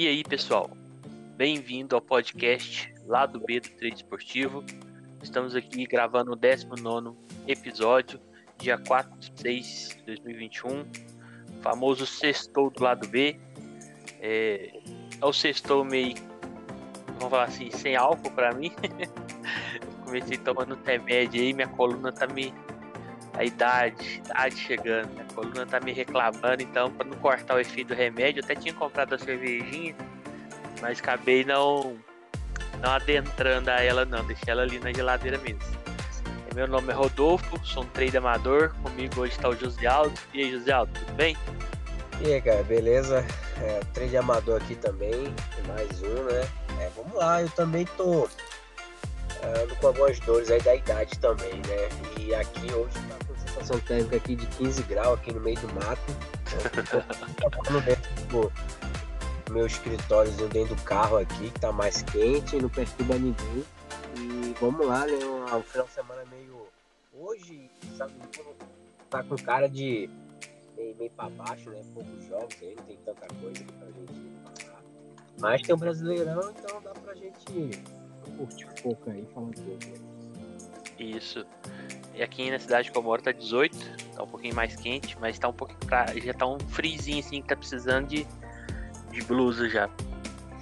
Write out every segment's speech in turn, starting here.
E aí, pessoal? Bem-vindo ao podcast Lado B do Trade Esportivo. Estamos aqui gravando o 19 episódio, dia 4 de 6 de 2021. Famoso sextou do lado B. É, é o sextou meio, vamos falar assim, sem álcool para mim. Comecei tomando remédio aí, minha coluna tá me. A idade, idade chegando, minha coluna tá me reclamando, então, para não cortar o efeito do remédio, eu até tinha comprado a cervejinha mas acabei não, não adentrando a ela não, deixei ela ali na geladeira mesmo. Meu nome é Rodolfo, sou um trader amador, comigo hoje está o José Aldo. E aí, José Aldo, tudo bem? E aí, cara, beleza? É, trade amador aqui também, mais um, né? É, vamos lá, eu também tô é, ando com algumas dores aí da idade também, né? E aqui hoje tá com sensação térmica aqui de 15 graus aqui no meio do mato. Então, dentro do, meu escritório dentro do carro aqui, que tá mais quente, não perturba ninguém. E vamos lá, né? Um, final de semana meio. Hoje, sabe, tá com cara de meio, meio pra baixo, né? Poucos jogos aí, não tem tanta coisa pra gente falar. Mas tem o um Brasileirão, então dá pra gente curtir um pouco aí, falar um pouco. Isso. E aqui na cidade que eu moro tá 18, tá um pouquinho mais quente, mas tá um pouquinho pra, já tá um frizinho assim que tá precisando de de blusa já.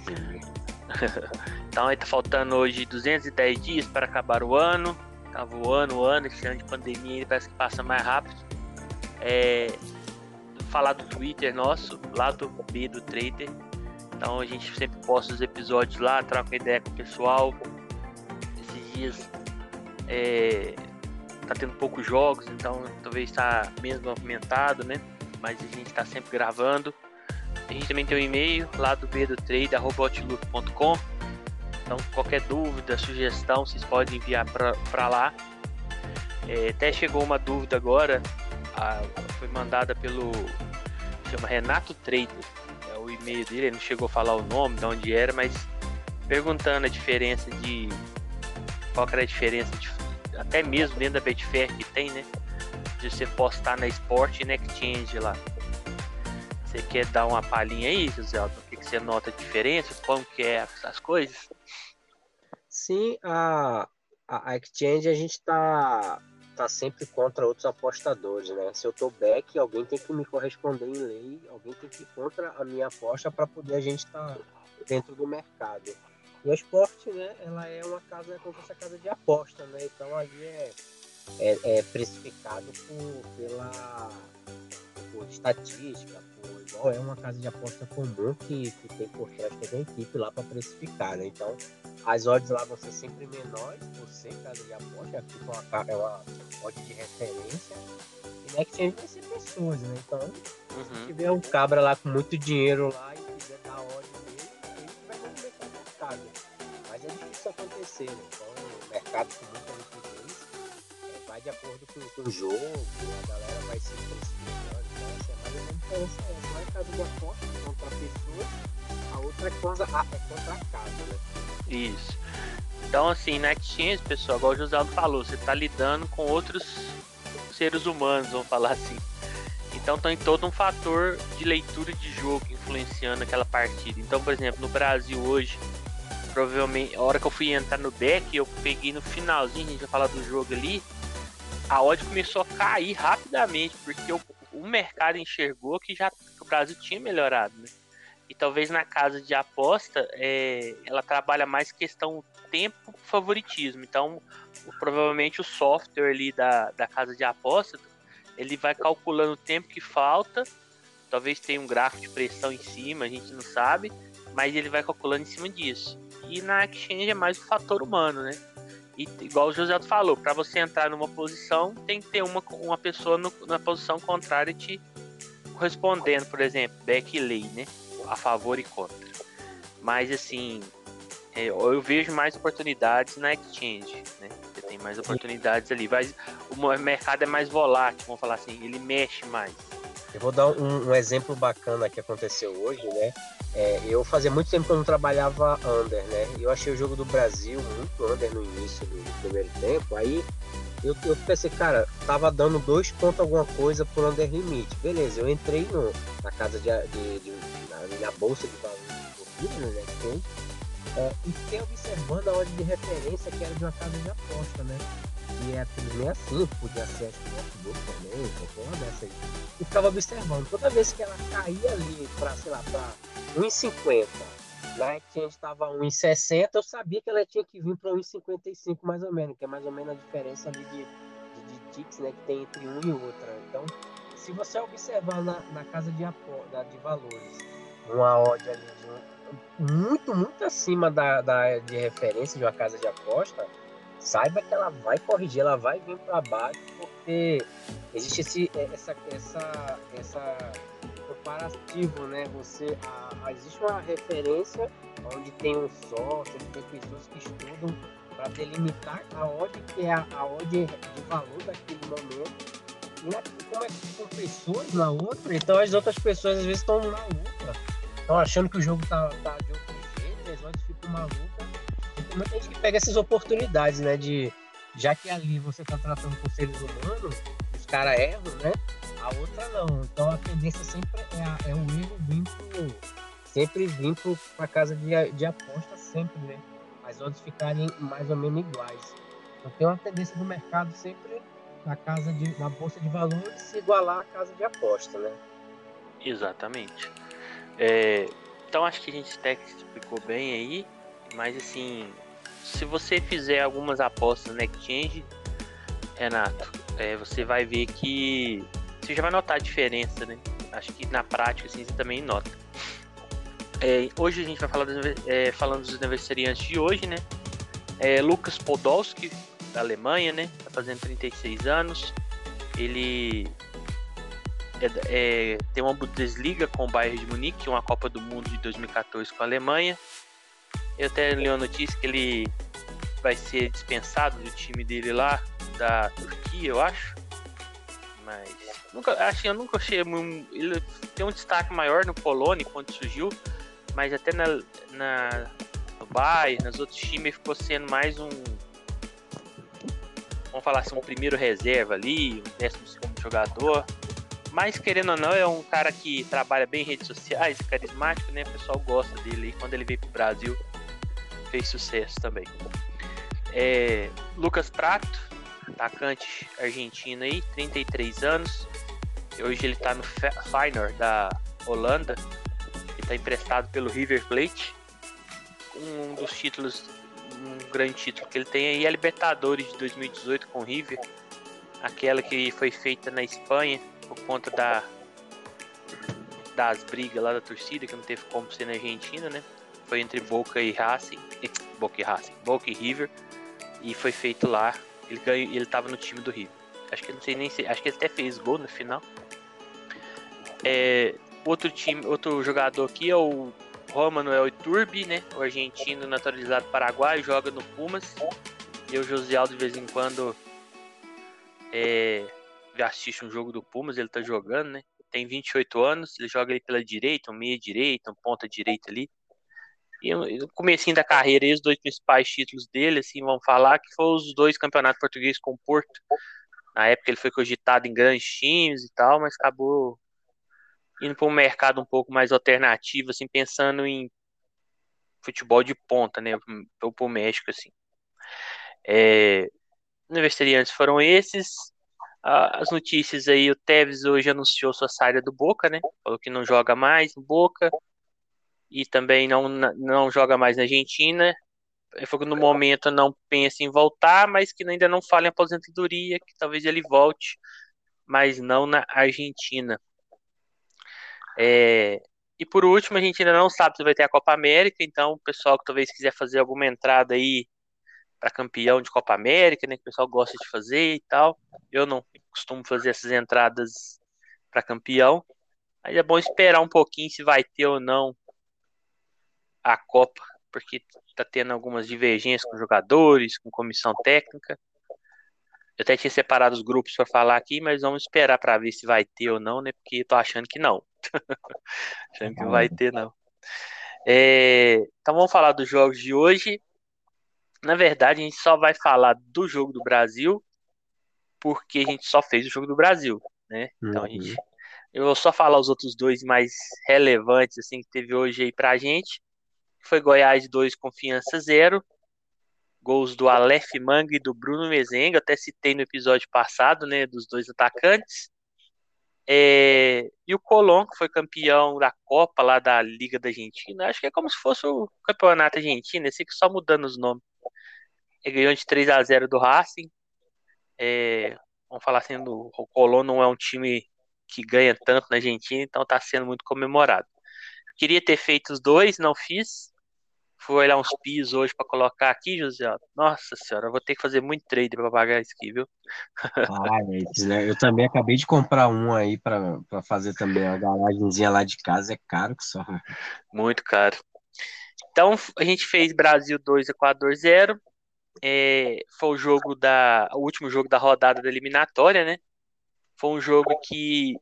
então aí tá faltando hoje 210 dias para acabar o ano. Tá voando o ano, esse ano de pandemia parece que passa mais rápido. É, falar do Twitter nosso, lá do B do Trader. Então a gente sempre posta os episódios lá, troca ideia com o pessoal. Esses dias é, tá tendo poucos jogos, então talvez tá menos movimentado, né? Mas a gente tá sempre gravando. A gente também tem um e-mail lá do B do Trade, outlook.com. Então, qualquer dúvida, sugestão, vocês podem enviar para lá. É, até chegou uma dúvida agora, a, foi mandada pelo chama Renato Trader, é o e-mail dele, ele não chegou a falar o nome, de onde era, mas perguntando a diferença de qual era a diferença de, até mesmo dentro da Betfair que tem, né? De você postar na Sport e na Exchange lá. Você quer dar uma palhinha aí, José? O que, você nota diferença? Como que é essas coisas? Sim, a, a, Exchange a gente tá, tá sempre contra outros apostadores, né? Se eu tô back, alguém tem que me corresponder em lei, alguém tem que ir contra a minha aposta para poder a gente estar tá dentro do mercado. E o esporte, né? Ela é uma casa, é como se fosse a casa de aposta, né? Então ali é, é, é precificado por, pela por estatística, igual é uma casa de aposta comum que, que tem por trás toda a equipe lá para precificar, né? Então, as odds lá vão ser sempre menores por ser casa de aposta, é tipo uma, é uma odd de referência. E na exchange vai ser pessoas, né? Então, uhum. se tiver um cabra lá com muito dinheiro lá e quiser dar odd É difícil acontecer, né? Então, o mercado com muita liquidez é, vai de acordo com, com o jogo, a galera vai se precificando. Então, essa é mais ou menos diferença é essa. Uma é casa de aposta contra pessoas, a outra é contra a, é contra a casa, né? Isso. Então, assim, na Exchange, pessoal, igual o José Aldo falou, você está lidando com outros seres humanos, vamos falar assim. Então tem todo um fator de leitura de jogo influenciando aquela partida. Então, por exemplo, no Brasil hoje, provavelmente, a hora que eu fui entrar no back, eu peguei no finalzinho, a gente vai falar do jogo ali, a odd começou a cair rapidamente, porque o, o mercado enxergou que já que o Brasil tinha melhorado, né? E talvez na casa de aposta é, ela trabalha mais questão tempo favoritismo. Então, provavelmente o software ali da, da casa de aposta ele vai calculando o tempo que falta. Talvez tenha um gráfico de pressão em cima, a gente não sabe, mas ele vai calculando em cima disso. E na exchange é mais o fator humano, né? E igual o José falou, para você entrar numa posição, tem que ter uma, uma pessoa no, na posição contrária te correspondendo, por exemplo, back lay, né? A favor e contra. Mas assim, é, eu vejo mais oportunidades na exchange, né? Você tem mais oportunidades ali. Mas o mercado é mais volátil, vamos falar assim, ele mexe mais. Eu vou dar um, um exemplo bacana que aconteceu hoje, né? É, eu fazia muito tempo que eu não trabalhava under, né? Eu achei o jogo do Brasil muito under no início do primeiro tempo. Aí eu, eu pensei, cara, tava dando dois pontos alguma coisa por under limite. Beleza, eu entrei no, na casa de, de, de na na bolsa de valores né? É, e fiquei observando a ordem de referência que era de uma casa de aposta, né? E é nem assim, podia ser acho que notebook também, qualquer uma dessa aí. E ficava observando, toda vez que ela caía ali para, sei lá, para 1,50, na Exchange estava 1,60, eu sabia que ela tinha que vir para 1,55 mais ou menos, que é mais ou menos a diferença ali de, de, de ticks, né, que tem entre um e outra. Então, se você observar na, na casa de, aposta, de valores, uma odd ali de muito, muito acima da, da de referência de uma casa de aposta, saiba que ela vai corrigir, ela vai vir para baixo, porque existe esse, essa, essa, essa comparativo, né? Você, a, a, existe uma referência onde tem um sócio, tem pessoas que estudam para delimitar aonde que é a, aonde de valor daquele momento. E na, como é que são pessoas na outra, então as outras pessoas às vezes estão na outra. Estão achando que o jogo tá, tá de outro jeito, as outras ficam malucas muita gente que pega essas oportunidades, né? De já que ali você está tratando com seres humanos, os caras erram, né? A outra não. Então a tendência sempre é, é o erro vir pro, sempre vir para casa de, de aposta, sempre, né? As outras ficarem mais ou menos iguais. Então tem uma tendência do mercado sempre na casa de, na bolsa de valores se igualar à casa de aposta, né? Exatamente. É, então acho que a gente até explicou bem aí, mas assim, se você fizer algumas apostas na exchange, Renato, é, você vai ver que você já vai notar a diferença, né? Acho que na prática assim, você também nota. É, hoje a gente vai falar dos, é, falando dos aniversariantes de hoje, né? É, Lucas Podolski, da Alemanha, né? Tá fazendo 36 anos. Ele é, é, tem uma Bundesliga com o Bayern de Munique, uma Copa do Mundo de 2014 com a Alemanha. Eu até li uma notícia que ele vai ser dispensado do time dele lá, da Turquia, eu acho. Mas nunca, assim, eu nunca achei ele tem um destaque maior no Polônia quando surgiu, mas até na, na no Bayern, nos outros times ficou sendo mais um vamos falar assim, um primeiro reserva ali, um décimo segundo jogador. Mas querendo ou não, é um cara que trabalha bem em redes sociais, carismático, né? O pessoal gosta dele. E quando ele veio pro Brasil, fez sucesso também. É, Lucas Prato, atacante argentino aí, 33 anos. Hoje ele está no Feyenoord da Holanda. Ele está emprestado pelo River Plate. Um dos títulos, um grande título que ele tem aí é a Libertadores de 2018 com o River. Aquela que foi feita na Espanha por conta da das brigas lá da torcida, que não teve como ser na Argentina, né? Foi entre Boca e Racing. Boca e Racing. Boca e River. E foi feito lá. Ele ganhou, ele tava no time do River. Acho que não sei nem se. Acho que ele até fez gol no final. É, outro time, outro jogador aqui é o Romanuel Iturbi, né? O argentino naturalizado paraguai, joga no Pumas. E o José Aldo de vez em quando é, assiste um jogo do Pumas, ele tá jogando, né? Tem 28 anos, ele joga ali pela direita, um meia direita, um ponta direita ali. E no comecinho da carreira, os dois principais títulos dele, assim, vamos falar, que foram os dois campeonatos portugueses com o Porto. Na época ele foi cogitado em grandes times e tal, mas acabou indo para um mercado um pouco mais alternativo, assim, pensando em futebol de ponta, né, para o México, assim. É, universitariantes foram esses. As notícias aí, o Tevez hoje anunciou sua saída do Boca, né? Falou que não joga mais no Boca e também não, não joga mais na Argentina. No momento não pensa em voltar, mas que ainda não fala em aposentadoria, que talvez ele volte, mas não na Argentina. É, e por último, a gente ainda não sabe se vai ter a Copa América, então o pessoal que talvez quiser fazer alguma entrada aí para campeão de Copa América, né, que o pessoal gosta de fazer e tal. Eu não costumo fazer essas entradas para campeão. Mas é bom esperar um pouquinho se vai ter ou não a Copa, porque tá tendo algumas divergências com jogadores, com comissão técnica. Eu até tinha separado os grupos para falar aqui, mas vamos esperar para ver se vai ter ou não, né? Porque tô achando que não. achando que vai ter, não. É, então vamos falar dos jogos de hoje. Na verdade, a gente só vai falar do jogo do Brasil, porque a gente só fez o jogo do Brasil, né? Então a gente Eu vou só falar os outros dois mais relevantes assim que teve hoje aí pra gente. Foi Goiás 2, Confiança 0. Gols do Aleph Manga e do Bruno Mezenga. Até citei no episódio passado, né? Dos dois atacantes. É, e o Colón, que foi campeão da Copa lá da Liga da Argentina. Acho que é como se fosse o campeonato argentino, esse que só mudando os nomes. Ele ganhou de 3 a 0 do Racing. É, vamos falar assim, o Colón não é um time que ganha tanto na Argentina, então está sendo muito comemorado. Queria ter feito os dois, não fiz. Fui olhar uns pisos hoje para colocar aqui, José. Nossa senhora, eu vou ter que fazer muito trade para pagar isso aqui, viu? Ah, né? Eu também acabei de comprar um aí para fazer também a garagemzinha lá de casa. É caro que só. Muito caro. Então, a gente fez Brasil 2, Equador 0. É, foi o jogo da. O último jogo da rodada da eliminatória, né? Foi um jogo que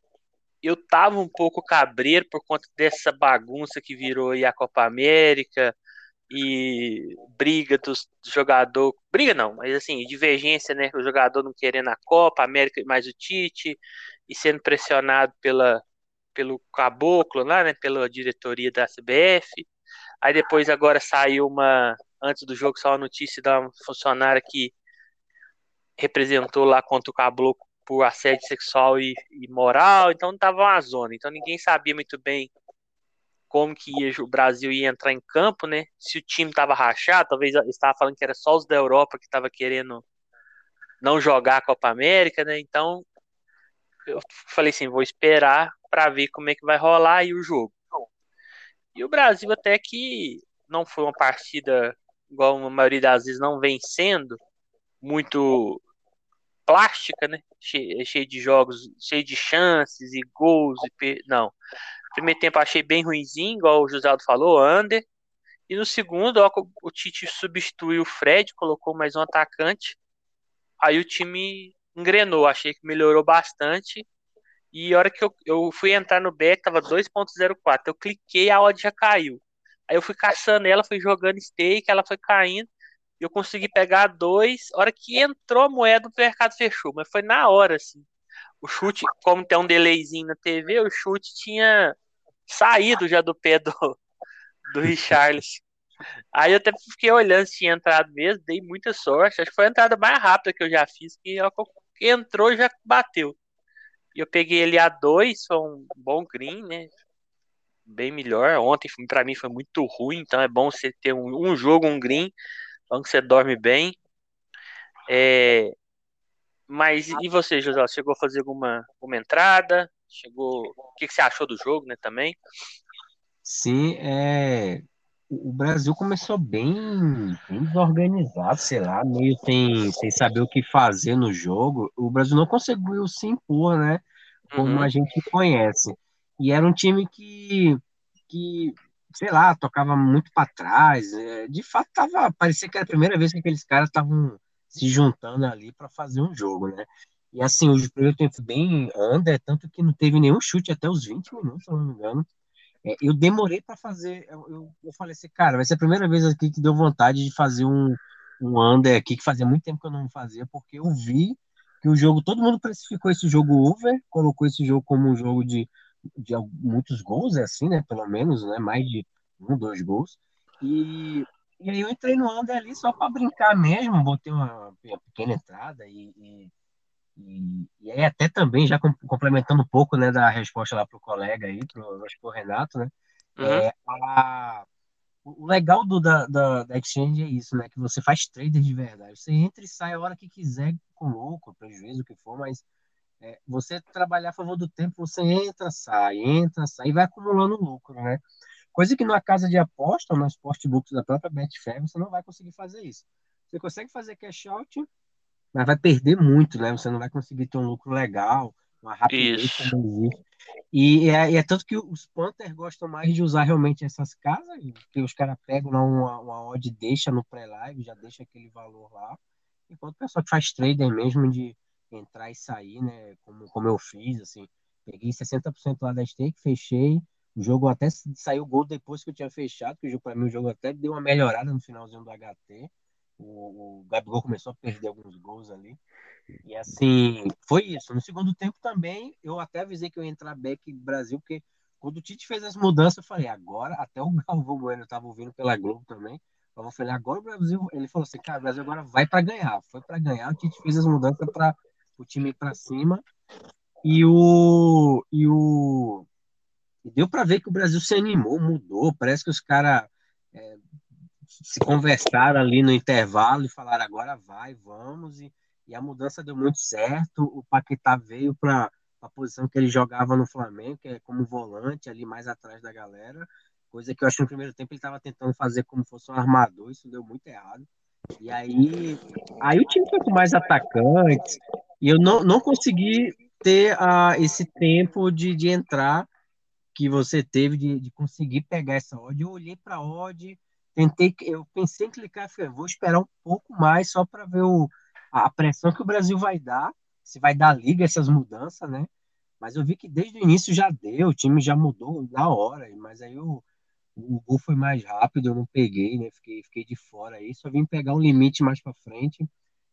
eu tava um pouco cabreiro por conta dessa bagunça que virou aí a Copa América e briga dos jogador, briga não, mas assim, divergência, né, o jogador não querendo a Copa, América mais o Tite e sendo pressionado pela pelo caboclo lá, né, pela diretoria da CBF. Aí depois agora saiu uma antes do jogo saiu a notícia da funcionária que representou lá contra o caboclo por assédio sexual e, e moral, então tava uma zona, então ninguém sabia muito bem como que ia, o Brasil ia entrar em campo, né? Se o time tava rachado, talvez estava falando que era só os da Europa que tava querendo não jogar a Copa América, né? Então eu falei assim, vou esperar para ver como é que vai rolar aí o jogo. E o Brasil até que não foi uma partida igual a maioria das vezes não vencendo muito plástica, né? Cheio, cheio de jogos, cheio de chances e gols e não. Primeiro tempo achei bem ruimzinho, igual o José Aldo falou, under. E no segundo, ó, o Tite substituiu o Fred, colocou mais um atacante. Aí o time engrenou, achei que melhorou bastante. E a hora que eu, eu fui entrar no back, tava 2.04. Eu cliquei, a odd já caiu. Aí eu fui caçando ela, fui jogando stake, ela foi caindo eu consegui pegar dois. A hora que entrou a moeda, o mercado fechou. Mas foi na hora, assim. O chute, como tem um delayzinho na TV, o chute tinha saído já do pé do, do Richarlison. Aí eu até fiquei olhando se tinha entrado mesmo, dei muita sorte. Acho que foi a entrada mais rápida que eu já fiz, que entrou e já bateu. E eu peguei ele a dois, foi um bom green, né? Bem melhor. Ontem para mim foi muito ruim, então é bom você ter um, um jogo, um green falando que você dorme bem. É, mas e você, José? Chegou a fazer alguma, alguma entrada? Chegou. O que, que você achou do jogo, né? Também? Sim, é. O Brasil começou bem, bem desorganizado, sei lá, meio sem, sem saber o que fazer no jogo. O Brasil não conseguiu se impor, né? Como uhum. a gente conhece. E era um time que, que sei lá, tocava muito para trás. É, de fato, tava, parecia que era a primeira vez que aqueles caras estavam se juntando ali para fazer um jogo, né? E assim, o primeiro tempo bem under, tanto que não teve nenhum chute até os 20 minutos, se não me engano. É, eu demorei para fazer. Eu, eu, eu, falei assim, cara, vai ser a primeira vez aqui que deu vontade de fazer um, um under aqui, que fazia muito tempo que eu não fazia, porque eu vi que o jogo, todo mundo classificou esse jogo over, colocou esse jogo como um jogo de de muitos gols, é assim, né? Pelo menos, né? Mais de um, dois gols. E, e aí eu entrei no under ali só para brincar mesmo, botei uma, uma pequena entrada e, e, e, e, aí até também, já complementando um pouco, né, da resposta lá pro colega aí, pro, acho que pro Renato, né? Uhum. É, a, o legal do, da, da, da, Exchange é isso, né? Que você faz trader de verdade. Você entra e sai a hora que quiser, com louco, prejuízo, o que for, mas é, você trabalhar a favor do tempo, você entra, sai, entra, sai e vai acumulando lucro, né? Coisa que numa casa de aposta, ou no sportbooks da própria Betfair, você não vai conseguir fazer isso. Você consegue fazer cash out, mas vai perder muito, né? Você não vai conseguir ter um lucro legal, uma rapidez como E é, e é tanto que os Panthers gostam mais de usar realmente essas casas, que os caras pegam lá uma, uma odd, deixa no pré-live, já deixa aquele valor lá, enquanto o pessoal que faz trader mesmo de entrar e sair, né? Como, como eu fiz, assim. Peguei 60% lá da stake, fechei. O jogo até saiu gol depois que eu tinha fechado, que o para mim, o jogo até deu uma melhorada no finalzinho do HT. O, o Gabigol começou a perder alguns gols ali. E assim, foi isso. No segundo tempo também, eu até avisei que eu ia entrar back Brasil, porque quando o Tite fez as mudanças, eu falei, agora, até o Galvão Bueno estava ouvindo pela Globo também. Eu falei, agora o Brasil, ele falou assim, cara, o Brasil agora vai para ganhar. Foi para ganhar, o Tite fez as mudanças para o time para cima. E o e o e deu para ver que o Brasil se animou, mudou, parece que os caras é, se conversaram ali no intervalo e falaram agora vai, vamos e e a mudança deu muito certo. O Paquetá veio para a posição que ele jogava no Flamengo, que é como volante, ali mais atrás da galera. Coisa que eu acho que no primeiro tempo ele estava tentando fazer como fosse um armador, isso deu muito errado. E aí, aí o time foi com mais atacantes, e eu não, não consegui ter uh, esse tempo de, de entrar que você teve, de, de conseguir pegar essa odd. Eu olhei para a odd, tentei, eu pensei em clicar, falei, vou esperar um pouco mais só para ver o, a pressão que o Brasil vai dar, se vai dar liga essas mudanças, né? Mas eu vi que desde o início já deu, o time já mudou na hora, mas aí o, o gol foi mais rápido, eu não peguei, né? Fiquei, fiquei de fora aí, só vim pegar um limite mais para frente,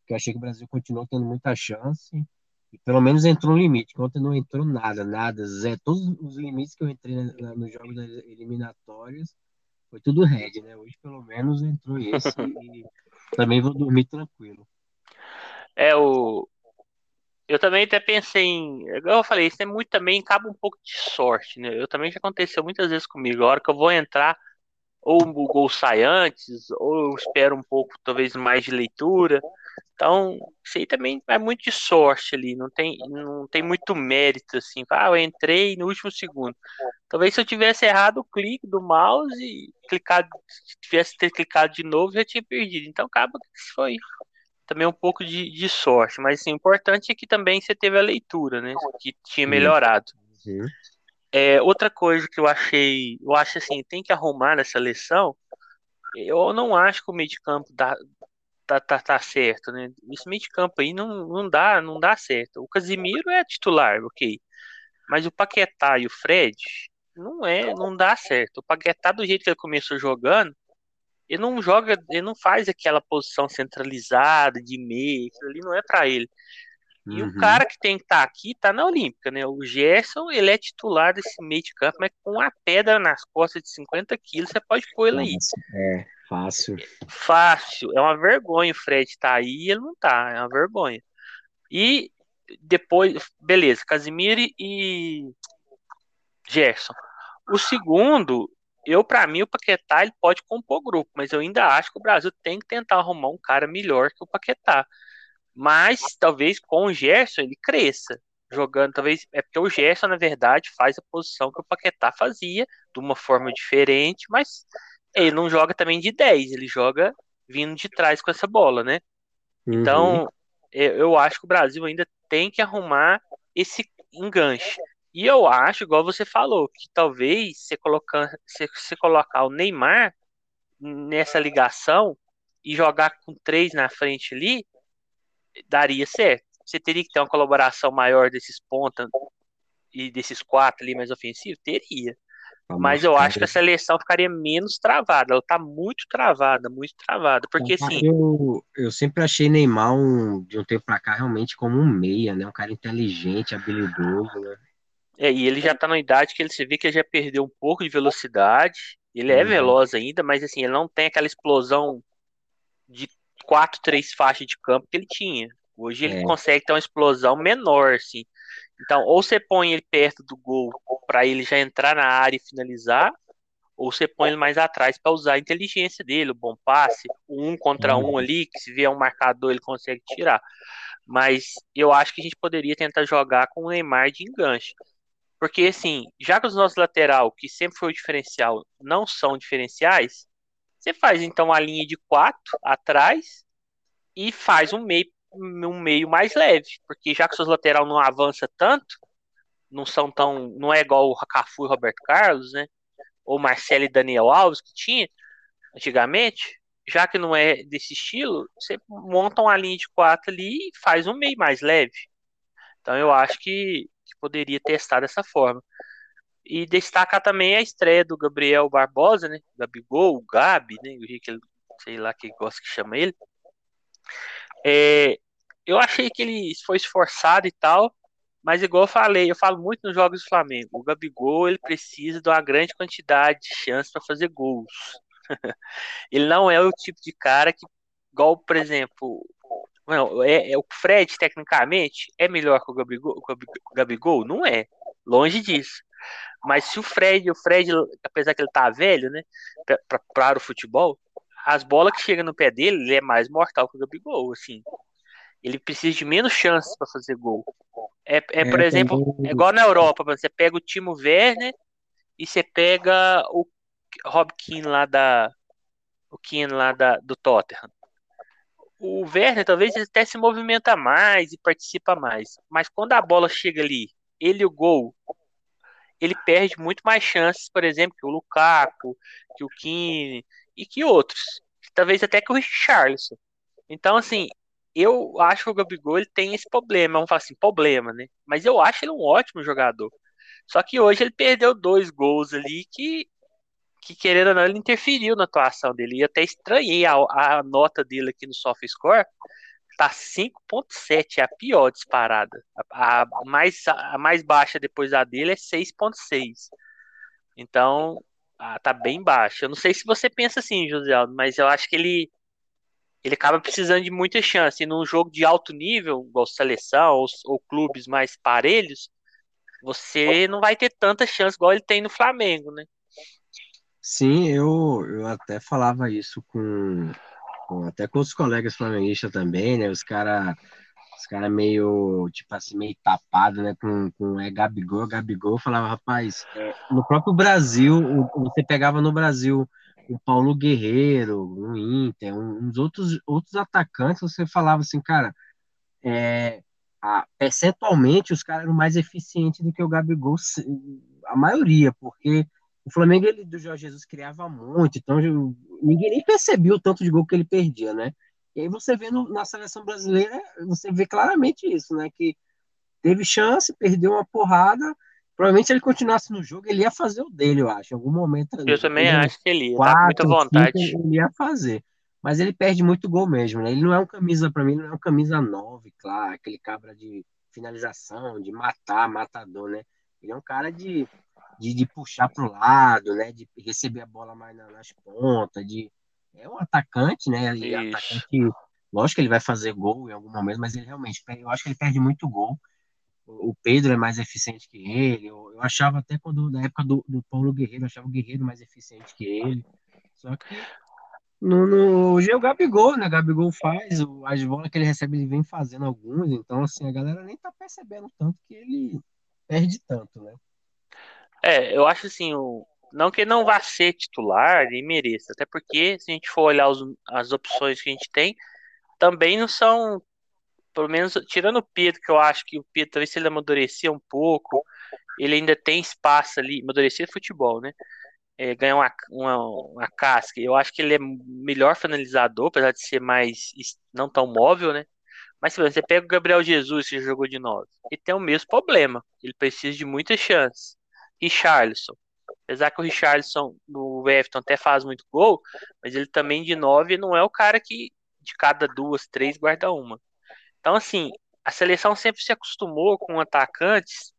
que eu achei que o Brasil continuou tendo muita chance, e pelo menos entrou um limite, ontem não entrou nada, nada. Todos os limites que eu entrei na, nos jogos eliminatórios foi tudo red, né? Hoje pelo menos entrou esse e também vou dormir tranquilo. É o. Eu também até pensei em. Igual eu falei, isso é muito também, cabe um pouco de sorte, né? Eu também já aconteceu muitas vezes comigo. A hora que eu vou entrar, ou o gol sai antes, ou eu espero um pouco, talvez, mais de leitura. Então, isso aí também é muito de sorte ali, não tem, não tem muito mérito, assim. Ah, eu entrei no último segundo. Talvez se eu tivesse errado o clique do mouse e clicado, tivesse ter clicado de novo, já tinha perdido. Então, acaba que foi também um pouco de, de sorte, mas assim, o importante é que também você teve a leitura, né? Que tinha melhorado. Uhum. É, outra coisa que eu achei, eu acho assim, tem que arrumar nessa lição. Eu não acho que o meio de campo dá, tá, tá, tá certo, né? Esse meio de campo aí não, não dá, não dá certo. O Casimiro é titular, ok. Mas o Paquetá e o Fred não é, não dá certo. O Paquetá do jeito que ele começou jogando, ele não joga, ele não faz aquela posição centralizada de meio, aquilo ali não é para ele. E uhum. o cara que tem que estar tá aqui tá na Olímpica, né? O Gerson, ele é titular desse meio de campo, mas com a pedra nas costas de 50 quilos, você pode pôr ele aí. É, fácil. Fácil. É uma vergonha o Fred tá aí e ele não tá. É uma vergonha. E depois, beleza, Casimiro e Gerson. O segundo, eu, para mim, o Paquetá ele pode compor grupo, mas eu ainda acho que o Brasil tem que tentar arrumar um cara melhor que o Paquetá. Mas talvez com o Gerson ele cresça jogando, talvez é porque o Gerson na verdade faz a posição que o Paquetá fazia de uma forma diferente, mas ele não joga também de 10, ele joga vindo de trás com essa bola, né? Uhum. Então, eu acho que o Brasil ainda tem que arrumar esse enganche. E eu acho, igual você falou, que talvez você colocar, você, você colocar o Neymar nessa ligação e jogar com três na frente ali, daria certo. Você teria que ter uma colaboração maior desses pontas e desses quatro ali mais ofensivos? Teria. Tá Mas eu acho que a seleção ficaria menos travada. Ela tá muito travada, muito travada. Porque assim. Eu, eu sempre achei Neymar um, de um tempo pra cá realmente como um meia, né? Um cara inteligente, habilidoso, né? É, e ele já tá na idade que ele se vê que ele já perdeu um pouco de velocidade. Ele é uhum. veloz ainda, mas assim, ele não tem aquela explosão de quatro, três faixas de campo que ele tinha. Hoje ele é. consegue ter uma explosão menor, assim. Então, ou você põe ele perto do gol para ele já entrar na área e finalizar, ou você põe ele mais atrás para usar a inteligência dele, o bom passe, o um contra um uhum. ali, que se vier um marcador ele consegue tirar. Mas eu acho que a gente poderia tentar jogar com o Neymar de enganche. Porque, assim, já que os nossos lateral, que sempre foi o diferencial, não são diferenciais, você faz então a linha de quatro atrás e faz um meio, um meio mais leve. Porque já que seus lateral não avança tanto, não são tão. não é igual o Cafu e Roberto Carlos, né? Ou Marcelo e Daniel Alves que tinha antigamente. Já que não é desse estilo, você monta uma linha de quatro ali e faz um meio mais leve. Então eu acho que que poderia testar dessa forma. E destacar também a estreia do Gabriel Barbosa, né? Gabigol, Gabi, né? O que ele, sei lá que gosta que chama ele. É, eu achei que ele foi esforçado e tal, mas igual eu falei, eu falo muito nos jogos do Flamengo. O Gabigol ele precisa de uma grande quantidade de chances para fazer gols. ele não é o tipo de cara que, igual, por exemplo, não, é, é, o Fred, tecnicamente, é melhor que o Gabigol, o Gabigol? Não é. Longe disso. Mas se o Fred, o Fred, apesar que ele tá velho, né, para o futebol, as bolas que chegam no pé dele, ele é mais mortal que o Gabigol, assim. Ele precisa de menos chances para fazer gol. É, é, é por exemplo, é igual na Europa, você pega o Timo Werner e você pega o Rob Keane lá da o Keane lá da, do Tottenham. O Werner talvez ele até se movimenta mais e participa mais, mas quando a bola chega ali, ele e o gol, ele perde muito mais chances, por exemplo, que o Lukaku, que o Keane e que outros, talvez até que o Richarlison. Então, assim, eu acho que o Gabigol ele tem esse problema, vamos falar assim, problema, né? Mas eu acho ele um ótimo jogador. Só que hoje ele perdeu dois gols ali que, que querendo ou não, ele interferiu na atuação dele. E até estranhei a, a nota dele aqui no SofaScore. Tá 5.7, é a pior disparada. A, a, mais, a mais baixa depois da dele é 6.6. Então, a, tá bem baixa. Eu não sei se você pensa assim, José Aldo, mas eu acho que ele ele acaba precisando de muita chance. E num jogo de alto nível, igual seleção ou, ou, clubes mais parelhos, você não vai ter tanta chance igual ele tem no Flamengo, né? Sim, eu, eu até falava isso com, com até com os colegas flamenguistas também, né? Os caras os cara meio, tipo assim, meio tapado, né? Com, com é Gabigol, Gabigol, falava, rapaz, no próprio Brasil, você pegava no Brasil o Paulo Guerreiro, o Inter, uns outros, outros atacantes, você falava assim, cara, é, a, percentualmente os caras eram mais eficientes do que o Gabigol, a maioria, porque o Flamengo ele, do Jorge Jesus criava muito, então ninguém nem percebia o tanto de gol que ele perdia, né? E aí você vê no, na seleção brasileira, você vê claramente isso, né? Que teve chance, perdeu uma porrada, Provavelmente se ele continuasse no jogo, ele ia fazer o dele, eu acho. Em algum momento. Eu também acho que ele ia. Quatro, tá muita vontade. Cinco, ele ia fazer. Mas ele perde muito gol mesmo, né? Ele não é um camisa, para mim, não é um camisa 9, claro, aquele cabra de finalização, de matar, matador, né? Ele é um cara de, de, de puxar pro lado, né? De receber a bola mais nas pontas, de. É um atacante, né? Atacante. Lógico que ele vai fazer gol em algum momento, mas ele realmente, eu acho que ele perde muito gol o Pedro é mais eficiente que ele. Eu, eu achava até quando, na época do, do Paulo Guerreiro, eu achava o Guerreiro mais eficiente que ele. Só que no, no, hoje é o Gabigol, né? O Gabigol faz, o, as bolas que ele recebe, ele vem fazendo alguns. Então, assim, a galera nem tá percebendo tanto que ele perde tanto, né? É, eu acho assim, o, não que ele não vá ser titular e mereça, até porque se a gente for olhar os, as opções que a gente tem, também não são pelo menos tirando o Pedro, que eu acho que o Pedro, talvez se ele amadurecer um pouco, ele ainda tem espaço ali, amadurecer futebol, né? É, ganhar uma, uma, uma, casca. Eu acho que ele é melhor finalizador, apesar de ser mais não tão móvel, né? Mas se você pega o Gabriel Jesus, que jogou de 9, ele tem o mesmo problema. Ele precisa de muitas chances. Richarlison. Apesar que o Richarlison no Everton até faz muito gol, mas ele também de 9 não é o cara que de cada duas, três guarda uma. Então, assim, a seleção sempre se acostumou com atacantes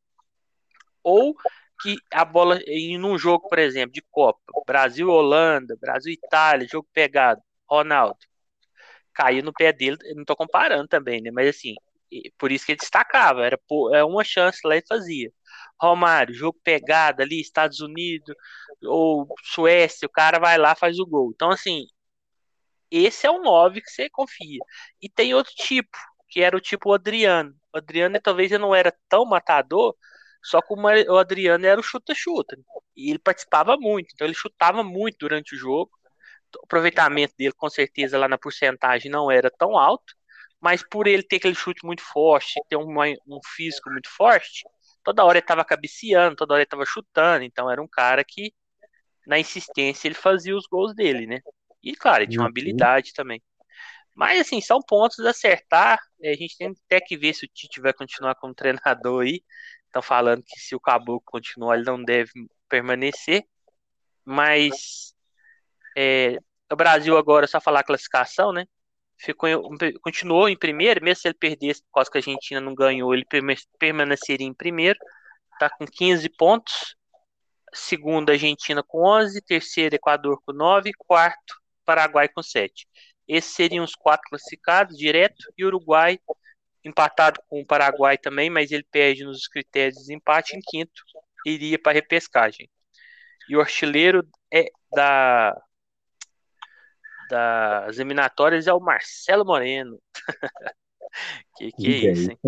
ou que a bola em um jogo, por exemplo, de Copa, Brasil Holanda, Brasil Itália, jogo pegado, Ronaldo caiu no pé dele, não tô comparando também, né? Mas assim, por isso que ele destacava, era é uma chance lá e fazia. Romário, jogo pegado ali, Estados Unidos ou Suécia, o cara vai lá faz o gol. Então assim, esse é o 9 que você confia. E tem outro tipo, que era o tipo Adriano. O Adriano talvez ele não era tão matador, só que o Adriano era o chuta-chuta. E ele participava muito, então ele chutava muito durante o jogo. O aproveitamento dele, com certeza, lá na porcentagem não era tão alto, mas por ele ter aquele chute muito forte, ter um, um físico muito forte, toda hora ele estava cabeceando, toda hora ele estava chutando, então era um cara que, na insistência, ele fazia os gols dele, né? E claro, ele tinha uma uhum. habilidade também. Mas, assim, são pontos a acertar. É, a gente tem até que ver se o Tite vai continuar como treinador aí. Estão falando que se o Caboclo continuar, ele não deve permanecer. Mas é, o Brasil agora, só falar classificação, né? Ficou continuou em primeiro, mesmo se ele perdesse por causa que a Argentina não ganhou, ele permaneceria em primeiro, está com 15 pontos. Segundo, Argentina com 11, terceiro, Equador com 9, quarto, Paraguai com 7. Esses seriam os quatro classificados direto e Uruguai empatado com o Paraguai também, mas ele perde nos critérios de desempate em quinto, iria para repescagem. E o artilheiro é da das eliminatórias é o Marcelo Moreno. que que é isso, hein?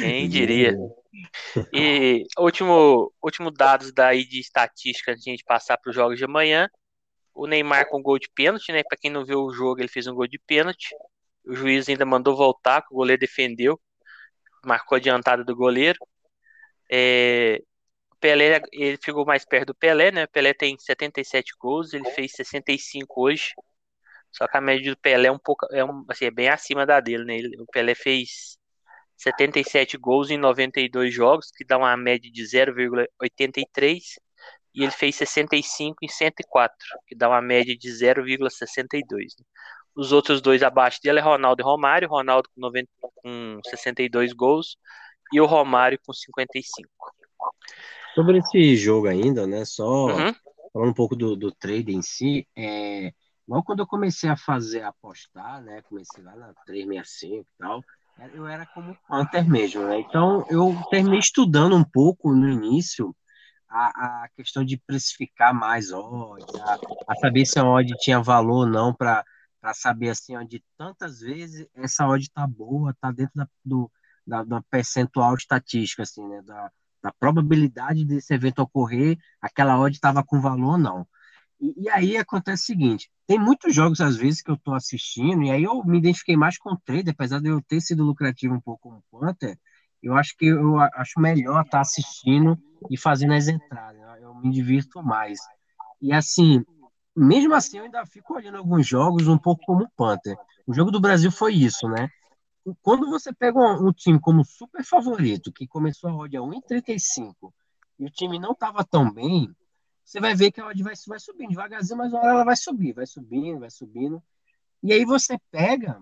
Quem diria? E último, último dados daí de estatística antes de a gente passar para os jogos de amanhã. O Neymar com gol de pênalti, né? Para quem não viu o jogo, ele fez um gol de pênalti. O juiz ainda mandou voltar, que o goleiro defendeu, marcou a adiantada do goleiro. É, Pelé, ele ficou mais perto do Pelé, né? O Pelé tem 77 gols, ele fez 65 hoje. Só que a média do Pelé é um pouco, é, um, assim, é bem acima da dele, né? Ele, o Pelé fez 77 gols em 92 jogos, que dá uma média de 0,83, e ele fez 65 em 104, que dá uma média de 0,62. Né? Os outros dois abaixo dele é Ronaldo e Romário, Ronaldo com, 90, com 62 gols e o Romário com 55. Sobre esse jogo ainda, né? Só uhum. falando um pouco do, do trade em si, é, logo quando eu comecei a fazer apostar, né? Comecei lá na 365 e tal, eu era como Hunter mesmo, né? Então eu terminei estudando um pouco no início a, a questão de precificar mais odds, a, a saber se a odd tinha valor ou não para para saber assim onde tantas vezes essa odd tá boa, tá dentro da, do da, da percentual estatística assim, né, da, da probabilidade desse evento ocorrer, aquela odd estava com valor ou não. E, e, aí acontece o seguinte, tem muitos jogos às vezes que eu estou assistindo e aí eu me identifiquei mais com o trader, apesar de eu ter sido lucrativo um pouco como Panther, eu acho que eu acho melhor estar tá assistindo e fazendo as entradas, eu me divirto mais. E assim, mesmo assim, eu ainda fico olhando alguns jogos um pouco como Panther. O jogo do Brasil foi isso, né? Quando você pega um, um time como super favorito, que começou a odd a 1,35, e o time não estava tão bem, você vai ver que a odd vai, vai subindo devagarzinho, mas uma hora ela vai subir, vai subindo, vai subindo. E aí você pega,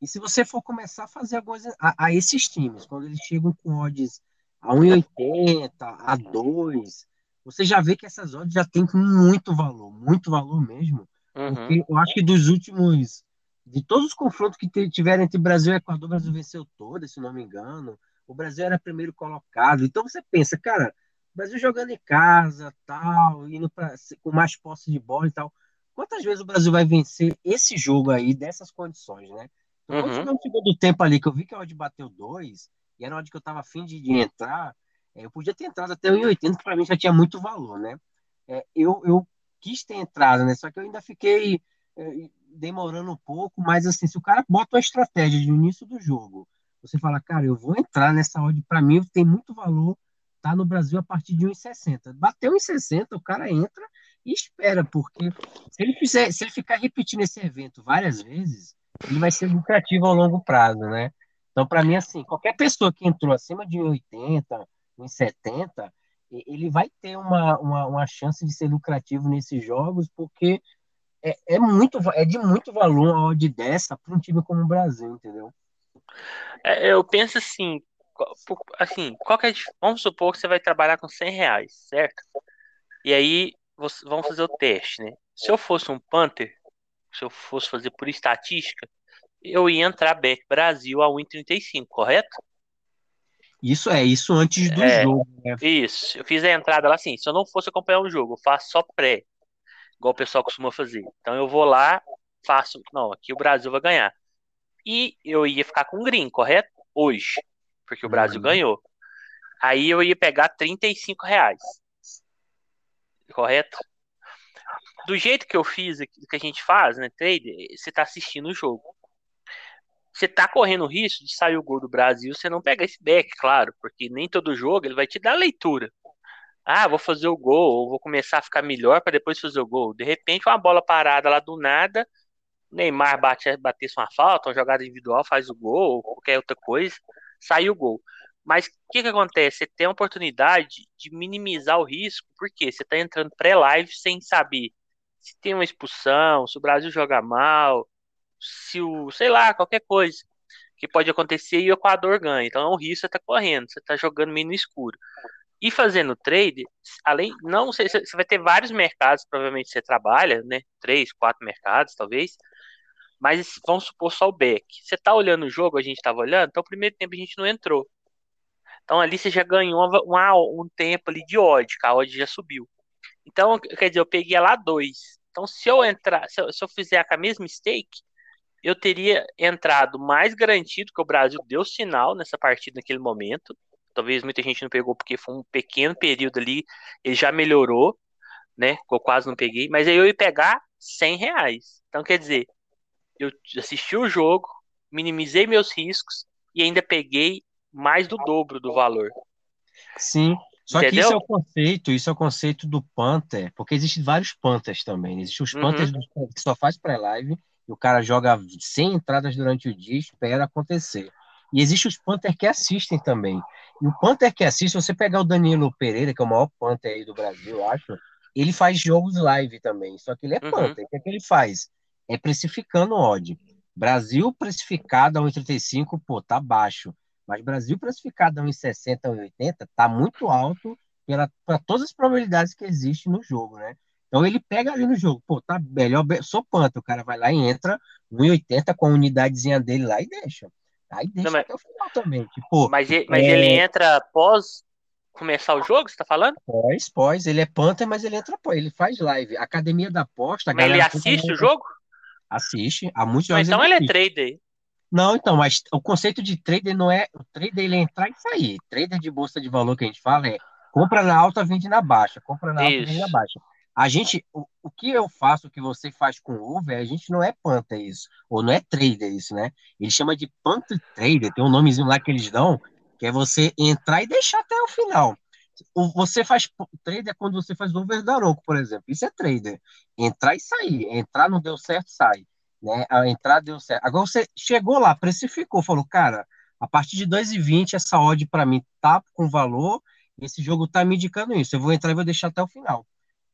e se você for começar a fazer algumas a, a esses times, quando eles chegam com odds a 1,80, a 2, você já vê que essas odds já têm muito valor, muito valor mesmo. Uhum. Porque eu acho que dos últimos, de todos os confrontos que tiveram entre Brasil e Equador, o Brasil venceu todas, se não me engano. O Brasil era primeiro colocado. Então você pensa, cara, Brasil jogando em casa, tal, indo pra, com mais posse de bola e tal. Quantas vezes o Brasil vai vencer esse jogo aí dessas condições, né? Então, quando uhum. chegou do tempo ali que eu vi que a odd bateu dois, e era a odd que eu tava afim de, de entrar, é, eu podia ter entrado até o 80, que para mim já tinha muito valor, né? É, eu, eu quis ter entrado, né? Só que eu ainda fiquei é, demorando um pouco, mas assim, se o cara bota uma estratégia de início do jogo, você fala, cara, eu vou entrar nessa odd, para mim tem muito valor, tá no Brasil a partir de 1,60. Bateu 1,60, o cara entra e espera, porque se ele fizer, se ele ficar repetindo esse evento várias vezes, ele vai ser lucrativo ao longo prazo, né? Então, para mim, assim, qualquer pessoa que entrou acima de 80, em 70, ele vai ter uma, uma, uma chance de ser lucrativo nesses jogos, porque é, é, muito, é de muito valor a odd dessa para um time como o Brasil, entendeu? É, eu penso assim, assim, qualquer, vamos supor que você vai trabalhar com 100 reais, certo? E aí vamos fazer o teste, né? Se eu fosse um Panther, se eu fosse fazer por estatística, eu ia entrar back Brasil a 1,35, correto? Isso é, isso antes do é, jogo. Né? Isso, eu fiz a entrada lá assim, se eu não fosse acompanhar o jogo, eu faço só pré, igual o pessoal costuma fazer. Então eu vou lá, faço, não, aqui o Brasil vai ganhar. E eu ia ficar com green, correto? Hoje, porque o Brasil uhum. ganhou. Aí eu ia pegar 35 reais. Correto? Do jeito que eu fiz, que a gente faz, né, trade, você tá assistindo o jogo você tá correndo o risco de sair o gol do Brasil, você não pega esse back, claro, porque nem todo jogo ele vai te dar leitura. Ah, vou fazer o gol, ou vou começar a ficar melhor para depois fazer o gol. De repente, uma bola parada lá do nada, Neymar bate, batesse uma falta, uma jogada individual, faz o gol, ou qualquer outra coisa, sai o gol. Mas o que, que acontece? Você tem a oportunidade de minimizar o risco, porque você está entrando pré-live sem saber se tem uma expulsão, se o Brasil joga mal, se o, sei lá, qualquer coisa que pode acontecer e o Equador ganha. Então é um risco você tá correndo, você tá jogando meio no escuro. E fazendo trade, além, não sei, você vai ter vários mercados, provavelmente você trabalha, né? Três, quatro mercados, talvez. Mas vamos supor só o back. Você tá olhando o jogo, a gente tava olhando, então o primeiro tempo a gente não entrou. Então ali você já ganhou uma, um tempo ali de odd, que a odd já subiu. Então, quer dizer, eu peguei lá dois. Então, se eu entrar, se eu, se eu fizer a mesma stake, eu teria entrado mais garantido que o Brasil deu sinal nessa partida naquele momento. Talvez muita gente não pegou porque foi um pequeno período ali, ele já melhorou, né? Eu quase não peguei, mas aí eu ia pegar 100 reais. Então, quer dizer, eu assisti o jogo, minimizei meus riscos e ainda peguei mais do dobro do valor. Sim, só Entendeu? que isso é o conceito, isso é o conceito do Panther, porque existem vários Panthers também. Existem os uhum. Panthers que só faz pré-live e o cara joga 100 entradas durante o dia espera acontecer. E existe os Panther que assistem também. E o Panther que assiste, se você pegar o Danilo Pereira, que é o maior Panther aí do Brasil, eu acho, ele faz jogos live também. Só que ele é uhum. Panther. O que, é que ele faz? É precificando odd. Brasil precificado a 1,35, pô, tá baixo. Mas Brasil precificado a 1,60, 1,80 tá muito alto para todas as probabilidades que existem no jogo, né? Então ele pega ali no jogo, pô, tá melhor, sou panta, o cara vai lá e entra 1,80 com a unidadezinha dele lá e deixa. Aí deixa Não, mas... até o final também. Tipo, mas ele, mas é... ele entra após começar o jogo, você tá falando? Pós, pós, ele é Panther, mas ele entra pós, ele faz live. Academia da Aposta. Mas ele assiste o jogo? Assiste, há muitos jogos. Então ele, ele é trader. Não, então, mas o conceito de trader não é. O trader ele é entrar e sair. Trader de bolsa de valor que a gente fala é compra na alta, vende na baixa. Compra na alta, vende na baixa. A gente, o, o que eu faço, o que você faz com o Uber, a gente não é panther isso, ou não é trader isso, né? Ele chama de panther trader, tem um nomezinho lá que eles dão, que é você entrar e deixar até o final. Você faz trader quando você faz over da por exemplo. Isso é trader. Entrar e sair. Entrar não deu certo, sai. Né? A entrada deu certo. Agora você chegou lá, precificou, falou, cara, a partir de 2,20 essa odd para mim tá com valor, esse jogo tá me indicando isso. Eu vou entrar e vou deixar até o final.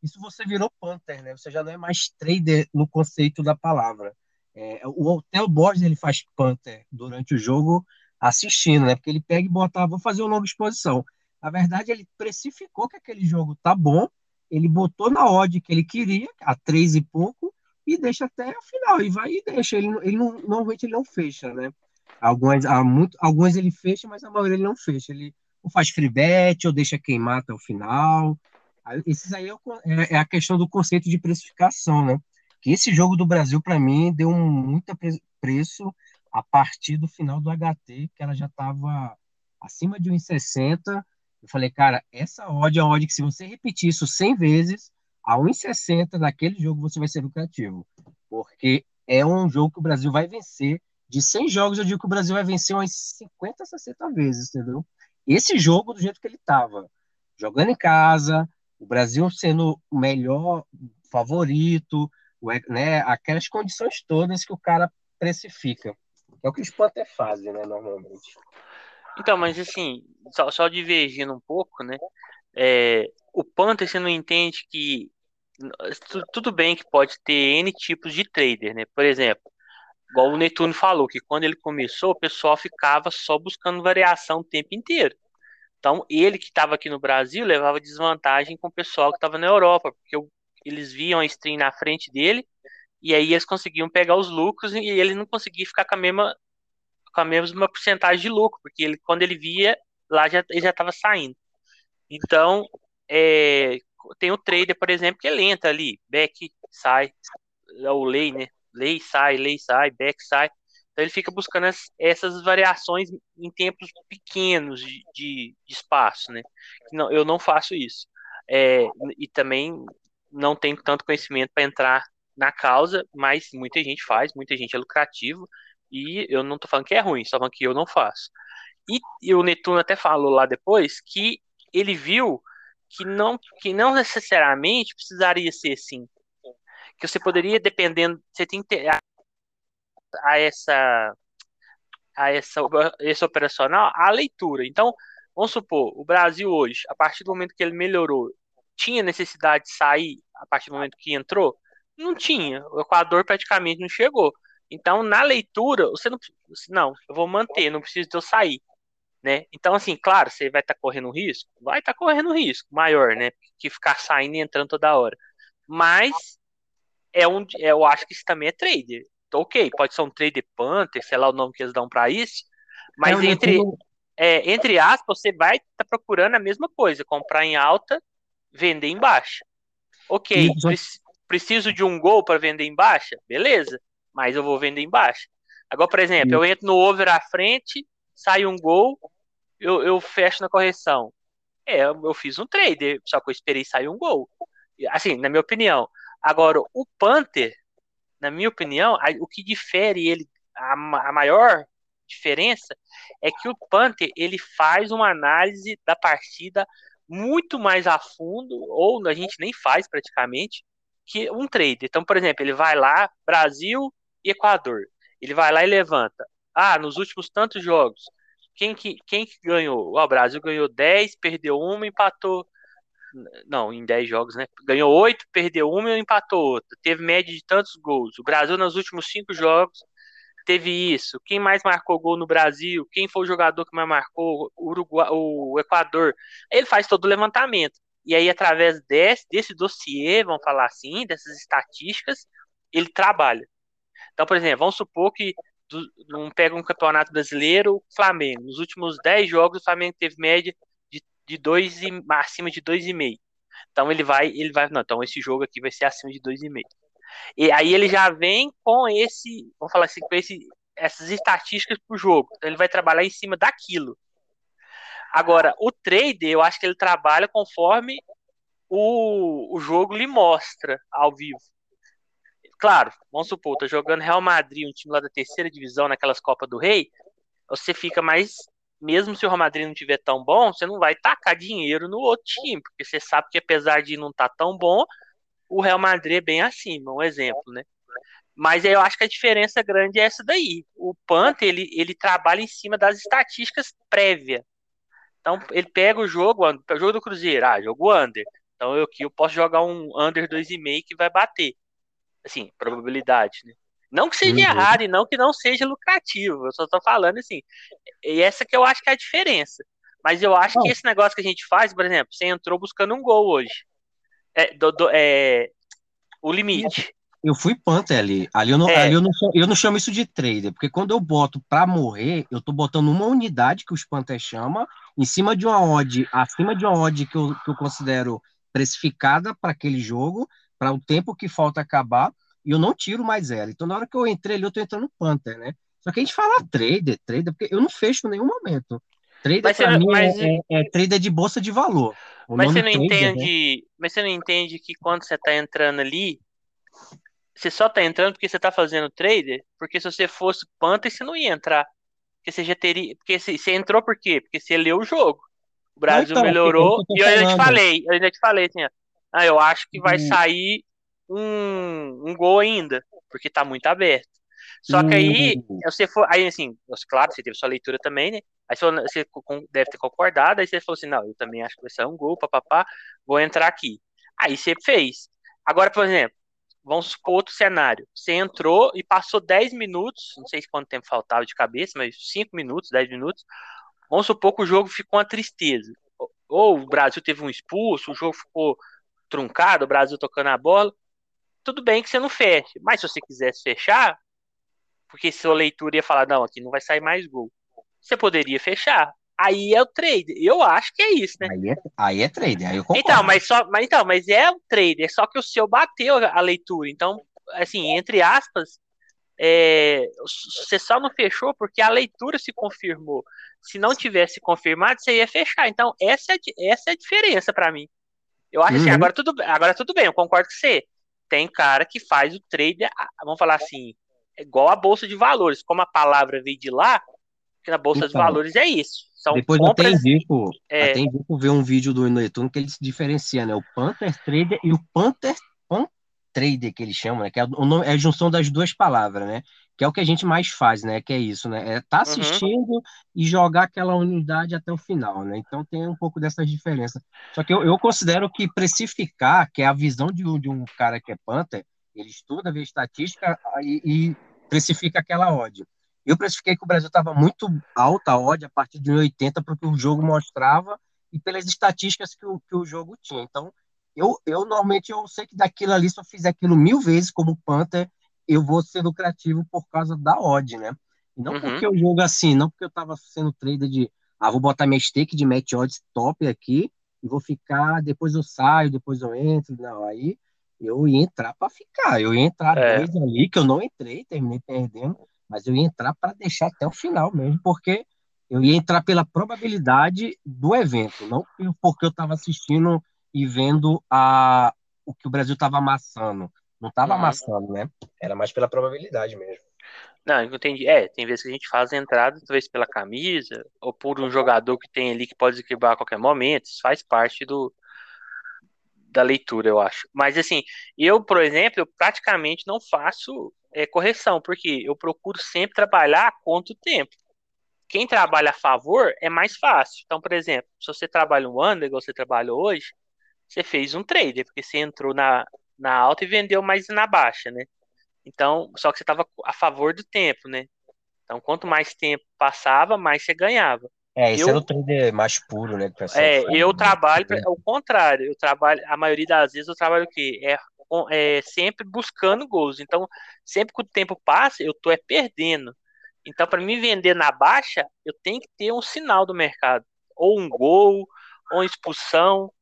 Isso você virou Panther, né? Você já não é mais trader no conceito da palavra. É, o Hotel Borges ele faz Panther durante o jogo assistindo, né? Porque ele pega e bota, ah, vou fazer uma longa exposição. Na verdade, ele precificou que aquele jogo tá bom, ele botou na odd que ele queria, a três e pouco, e deixa até o final, e vai e deixa. Ele, ele não, normalmente ele não fecha, né? Algumas, há muito, algumas ele fecha, mas a maioria ele não fecha. Ele ou faz free bet, ou deixa queimar até o final. Esses aí é, é, é a questão do conceito de precificação, né? Que esse jogo do Brasil, para mim, deu um muito preço a partir do final do HT, que ela já estava acima de 1,60. Eu falei, cara, essa odd é uma odd que se você repetir isso 100 vezes, a 1,60 naquele jogo você vai ser lucrativo. Porque é um jogo que o Brasil vai vencer. De 100 jogos, eu digo que o Brasil vai vencer umas 50, 60 vezes, entendeu? Esse jogo, do jeito que ele estava, jogando em casa, o Brasil sendo o melhor favorito, né, aquelas condições todas que o cara precifica. É o que os Panther fazem, né, normalmente. Então, mas assim, só, só divergindo um pouco, né? É, o Panther você não entende que tudo bem que pode ter N tipos de trader, né? Por exemplo, igual o Netuno falou, que quando ele começou, o pessoal ficava só buscando variação o tempo inteiro. Então, ele que estava aqui no Brasil levava desvantagem com o pessoal que estava na Europa, porque eles viam a stream na frente dele e aí eles conseguiam pegar os lucros e ele não conseguia ficar com a mesma com a mesma porcentagem de lucro, porque ele quando ele via lá já ele já estava saindo. Então, é, tem o trader, por exemplo, que ele entra ali, back, sai, é o lei, né? Lei sai, lei sai, back sai. Então ele fica buscando as, essas variações em tempos pequenos de, de, de espaço, né? Não, eu não faço isso. É, e também não tenho tanto conhecimento para entrar na causa, mas muita gente faz, muita gente é lucrativo, e eu não estou falando que é ruim, só falando que eu não faço. E, e, o Netuno até falou lá depois que ele viu que não, que não necessariamente precisaria ser assim. Que você poderia, dependendo, você tem que ter a essa a essa, esse operacional a leitura. Então, vamos supor, o Brasil hoje, a partir do momento que ele melhorou, tinha necessidade de sair a partir do momento que entrou? Não tinha. O Equador praticamente não chegou. Então, na leitura, você não não, eu vou manter, não preciso de eu sair, né? Então, assim, claro, você vai estar tá correndo risco, vai estar tá correndo risco maior, né? Que ficar saindo e entrando toda hora. Mas é um, eu acho que isso também é trader. Então, ok, pode ser um trader Panther, sei lá o nome que eles dão para isso, mas é, entre é, entre aspas, você vai estar tá procurando a mesma coisa, comprar em alta, vender em baixa. Ok, preciso de um gol para vender em baixa? Beleza, mas eu vou vender em baixa. Agora, por exemplo, eu entro no over à frente, sai um gol, eu, eu fecho na correção. É, eu fiz um trade, só que eu esperei sair um gol. Assim, na minha opinião. Agora, o Panther, na minha opinião, o que difere ele, a, a maior diferença é que o Panther ele faz uma análise da partida muito mais a fundo, ou a gente nem faz praticamente, que um trader. Então, por exemplo, ele vai lá, Brasil Equador. Ele vai lá e levanta. Ah, nos últimos tantos jogos, quem que, quem que ganhou? o Brasil ganhou 10, perdeu uma, empatou. Não, em 10 jogos, né? Ganhou 8, perdeu uma e empatou outra. Teve média de tantos gols. O Brasil, nos últimos 5 jogos, teve isso. Quem mais marcou gol no Brasil? Quem foi o jogador que mais marcou? O, Uruguai, o Equador. Ele faz todo o levantamento. E aí, através desse, desse dossiê, vamos falar assim, dessas estatísticas, ele trabalha. Então, por exemplo, vamos supor que não pega um campeonato brasileiro, Flamengo. Nos últimos 10 jogos, o Flamengo teve média de, de dois e, acima de 2,5. Então ele vai, ele vai, não, então esse jogo aqui vai ser acima de 2,5. E aí ele já vem com esse, vamos falar assim, com esse, essas estatísticas pro jogo. Então ele vai trabalhar em cima daquilo. Agora, o trader, eu acho que ele trabalha conforme o, o jogo lhe mostra ao vivo. Claro, vamos supor, tá jogando Real Madrid, um time lá da terceira divisão, naquelas Copas do Rei, você fica mais. Mesmo se o Real Madrid não tiver tão bom, você não vai tacar dinheiro no outro time, porque você sabe que apesar de não estar tá tão bom, o Real Madrid é bem acima, um exemplo, né? Mas eu acho que a diferença grande é essa daí. O Panther, ele, ele trabalha em cima das estatísticas prévias. Então, ele pega o jogo, o jogo do Cruzeiro, ah, jogo under. Então, eu aqui eu posso jogar um under 2,5 que vai bater assim, probabilidade, né? Não que seja uhum. errado e não que não seja lucrativo, eu só tô falando assim, e essa que eu acho que é a diferença. Mas eu acho que esse negócio que a gente faz, por exemplo, você entrou buscando um gol hoje. É, do, do, é o limite. Eu fui Panther ali. Ali, eu não, é. ali eu, não, eu não chamo isso de trader, porque quando eu boto para morrer, eu tô botando uma unidade que os Panther chama em cima de uma odd, acima de uma odd que eu, que eu considero precificada para aquele jogo, para o tempo que falta acabar, e eu não tiro mais ela. Então, na hora que eu entrei ali, eu tô entrando no Panther, né? Só que a gente fala trader, trader, porque eu não fecho em nenhum momento. Trader para mim mas... é, é, é, trader de bolsa de valor. O mas você não trader, entende, né? mas você não entende que quando você tá entrando ali, você só tá entrando porque você tá fazendo trader? Porque se você fosse Panther, você não ia entrar. Porque você já teria. Porque você, você entrou por quê? Porque você leu o jogo. O Brasil então, melhorou. E eu ainda te falei, eu ainda te falei assim, ó, ah, eu acho que vai uhum. sair um, um gol ainda, porque tá muito aberto. Só que aí, você for, aí assim, claro, você teve sua leitura também, né? Aí você deve ter concordado, aí você falou assim, não, eu também acho que vai sair um gol, papapá, vou entrar aqui. Aí você fez. Agora, por exemplo, vamos supor outro cenário. Você entrou e passou 10 minutos, não sei quanto tempo faltava de cabeça, mas 5 minutos, 10 minutos. Vamos supor que o jogo ficou uma tristeza. Ou o Brasil teve um expulso, o jogo ficou truncado, o Brasil tocando a bola, tudo bem que você não feche. Mas se você quisesse fechar, porque sua leitura ia falar, não, aqui não vai sair mais gol. Você poderia fechar. Aí é o trade. Eu acho que é isso, né? Aí é, aí é trade, aí eu concordo. Então, mas, só, mas, então, mas é o trade, é só que o seu bateu a leitura. Então, assim, entre aspas, é, você só não fechou porque a leitura se confirmou. Se não tivesse confirmado, você ia fechar. Então, essa é, essa é a diferença para mim. Eu acho assim, uhum. assim, agora tudo, agora tudo bem, eu concordo com você. Tem cara que faz o trade, vamos falar assim, igual a bolsa de valores. Como a palavra veio de lá, que na bolsa então, de valores é isso. São depois compras, até indico, é... até indico ver um vídeo do Netuno que ele se diferencia, né? O Panther Trader e o Panther Pan Trader que ele chama, né? Que é, o nome, é a junção das duas palavras, né? Que é o que a gente mais faz, né? Que é isso, né? É tá uhum. assistindo uhum. e jogar aquela unidade até o final, né? Então tem um pouco dessas diferenças. Só que eu, eu considero que precificar, que é a visão de, de um cara que é Panther, ele estuda, vê estatística e, e precifica aquela odd. Eu precifiquei que o Brasil estava muito alta a odd a partir de 1,80 para o que o jogo mostrava e pelas estatísticas que o, que o jogo tinha. Então, eu, eu normalmente eu sei que daquilo ali, se eu fizer aquilo mil vezes como Panther, eu vou ser lucrativo por causa da odd, né? E não uhum. porque o jogo assim, não porque eu estava sendo trader de, ah, vou botar minha stake de match odds top aqui e vou ficar, depois eu saio, depois eu entro, não, aí eu ia entrar para ficar, eu ia entrar é. dois ali que eu não entrei, terminei perdendo, mas eu ia entrar para deixar até o final mesmo, porque eu ia entrar pela probabilidade do evento, não porque eu estava assistindo e vendo a, o que o Brasil estava amassando. Não estava amassando, né? Era mais pela probabilidade mesmo. Não, entendi. É, tem vezes que a gente faz a entrada, talvez pela camisa, ou por um jogador que tem ali que pode desequilibrar a qualquer momento. Isso faz parte do da leitura, eu acho. Mas assim, eu, por exemplo, eu praticamente não faço é, correção, porque eu procuro sempre trabalhar quanto tempo. Quem trabalha a favor é mais fácil. Então, por exemplo, se você trabalha um ano, igual você trabalha hoje, você fez um trader, porque você entrou na, na alta e vendeu mais na baixa, né? Então, só que você estava a favor do tempo, né? Então, quanto mais tempo passava, mais você ganhava. É, isso eu, é o trader mais puro, né? É, eu né? trabalho, ao contrário, eu trabalho, a maioria das vezes eu trabalho o quê? É, é sempre buscando gols. Então, sempre que o tempo passa, eu tô é perdendo. Então, para me vender na baixa, eu tenho que ter um sinal do mercado. Ou um gol, ou uma expulsão,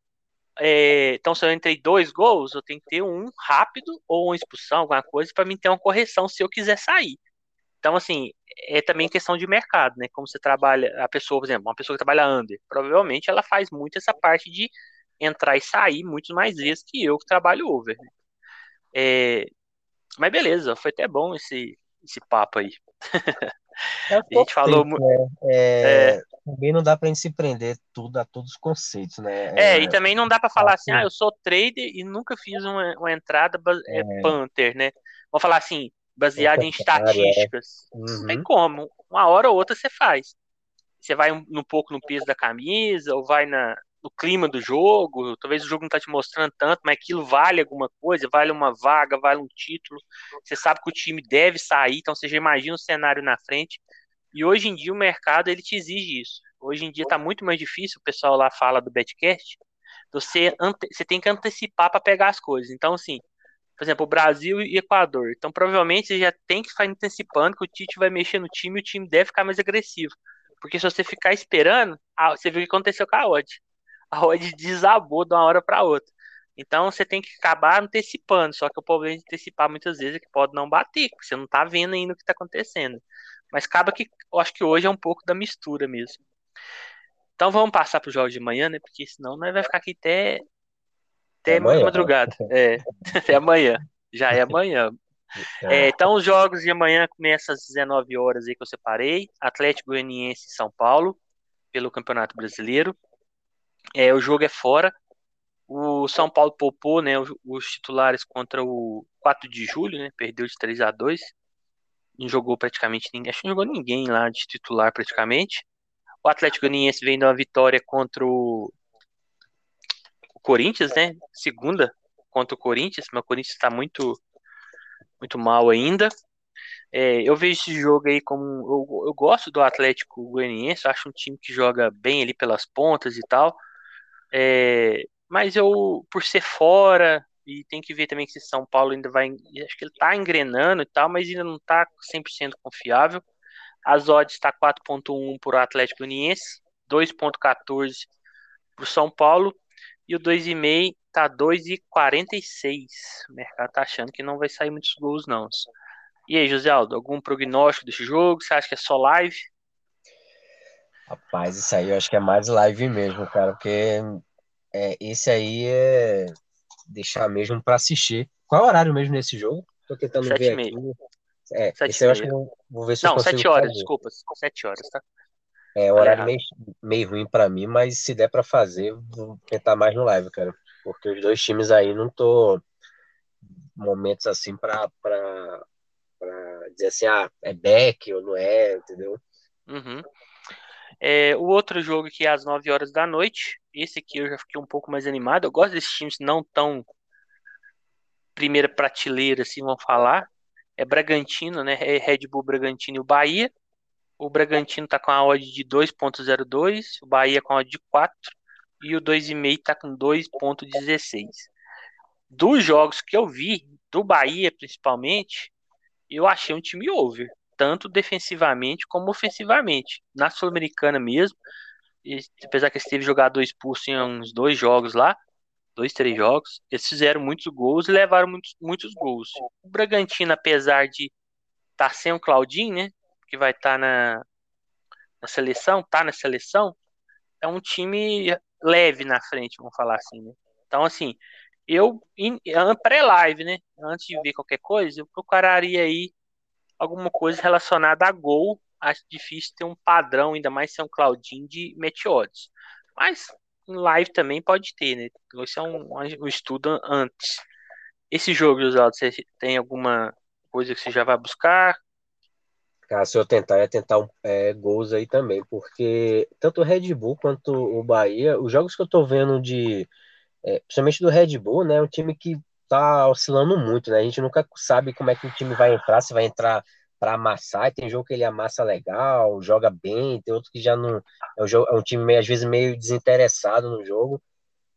é, então, se eu entrei dois gols, eu tenho que ter um rápido ou uma expulsão, alguma coisa, para mim ter uma correção se eu quiser sair. Então, assim, é também questão de mercado, né? Como você trabalha, a pessoa, por exemplo, uma pessoa que trabalha under, provavelmente ela faz muito essa parte de entrar e sair muito mais vezes que eu que trabalho over. Né? É, mas beleza, foi até bom esse, esse papo aí. É a gente falou muito. Né? É, é, também não dá para se prender tudo a todos os conceitos, né? É, e também não dá para falar assim, ah, eu sou trader e nunca fiz uma, uma entrada é, é. Panther, né? Vou falar assim, baseado em é. estatísticas. Uhum. Não tem como. Uma hora ou outra você faz. Você vai um, um pouco no peso da camisa, ou vai na, no clima do jogo, talvez o jogo não tá te mostrando tanto, mas aquilo vale alguma coisa, vale uma vaga, vale um título. Você sabe que o time deve sair, então você já imagina o cenário na frente. E hoje em dia o mercado ele te exige isso. Hoje em dia tá muito mais difícil, o pessoal lá fala do betcast, você, você tem que antecipar para pegar as coisas. Então assim, por exemplo, o Brasil e Equador. Então provavelmente você já tem que ficar antecipando que o Tite vai mexer no time e o time deve ficar mais agressivo. Porque se você ficar esperando, você viu o que aconteceu com a Odd a odd desabou de uma hora para outra. Então você tem que acabar antecipando, só que o problema de antecipar muitas vezes é que pode não bater, porque você não tá vendo ainda o que tá acontecendo. Mas acaba que eu acho que hoje é um pouco da mistura mesmo. Então vamos passar para os jogos de manhã, né? Porque senão nós vai ficar aqui até até amanhã, madrugada. É, até amanhã. Já é amanhã. É, então os jogos de amanhã começam às 19 horas aí que eu separei. Atlético Goianiense e São Paulo pelo Campeonato Brasileiro. É, o jogo é fora. O São Paulo poupou né, os, os titulares contra o 4 de julho, né? Perdeu de 3 a 2 Não jogou praticamente ninguém. Acho que não jogou ninguém lá de titular praticamente. O Atlético Goianiense vem de uma vitória contra o, o Corinthians, né? Segunda contra o Corinthians, mas o Corinthians está muito, muito mal ainda. É, eu vejo esse jogo aí como. Eu, eu gosto do Atlético Goianiense, acho um time que joga bem ali pelas pontas e tal. É, mas eu, por ser fora, e tem que ver também que São Paulo ainda vai. Acho que ele tá engrenando e tal, mas ainda não tá 100% confiável. As odds está 4,1 para o Atlético Uniense, 2,14 para o São Paulo, e o 2,5 tá 2,46. O mercado tá achando que não vai sair muitos gols, não. E aí, José Aldo, algum prognóstico desse jogo? Você acha que é só live? Rapaz, isso aí eu acho que é mais live mesmo, cara, porque é, esse aí é deixar mesmo para assistir. Qual é o horário mesmo nesse jogo? Tô tentando sete ver aqui. É, sete esse eu acho que eu vou ver se Não, eu consigo sete horas, fazer. desculpa, sete horas, tá? É, o horário meio, meio ruim para mim, mas se der para fazer, vou tentar mais no live, cara. Porque os dois times aí não tô momentos assim para dizer assim, ah, é back ou não é, entendeu? Uhum. É, o outro jogo que é às 9 horas da noite. Esse aqui eu já fiquei um pouco mais animado. Eu gosto desses times não tão primeira prateleira, assim, vão falar. é Bragantino, né? É Red Bull Bragantino e o Bahia. O Bragantino tá com a odd de 2.02, o Bahia com a odd de 4 e o 2,5 tá com 2.16. Dos jogos que eu vi, do Bahia principalmente, eu achei um time over, tanto defensivamente como ofensivamente. Na Sul-Americana mesmo, apesar que eles teve jogador expulso em uns dois jogos lá, dois, três jogos, eles fizeram muitos gols e levaram muitos, muitos gols. O Bragantino, apesar de estar tá sem o Claudinho, né, que vai estar tá na, na seleção, tá na seleção, é um time leve na frente, vamos falar assim, né? Então, assim, eu, pré-live, né, antes de ver qualquer coisa, eu procuraria aí alguma coisa relacionada a gol. Acho difícil ter um padrão, ainda mais ser um Claudinho de Meteodes. Mas em live também pode ter, né? Esse é um, um estudo antes. Esse jogo, Oswaldo, você tem alguma coisa que você já vai buscar? Cara, se eu tentar, é tentar é, gols aí também, porque tanto o Red Bull quanto o Bahia, os jogos que eu tô vendo de, é, principalmente do Red Bull, né, é um time que tá oscilando muito, né, a gente nunca sabe como é que o time vai entrar, se vai entrar para amassar, e tem jogo que ele amassa legal, joga bem, tem outro que já não, é um, jogo, é um time meio, às vezes meio desinteressado no jogo,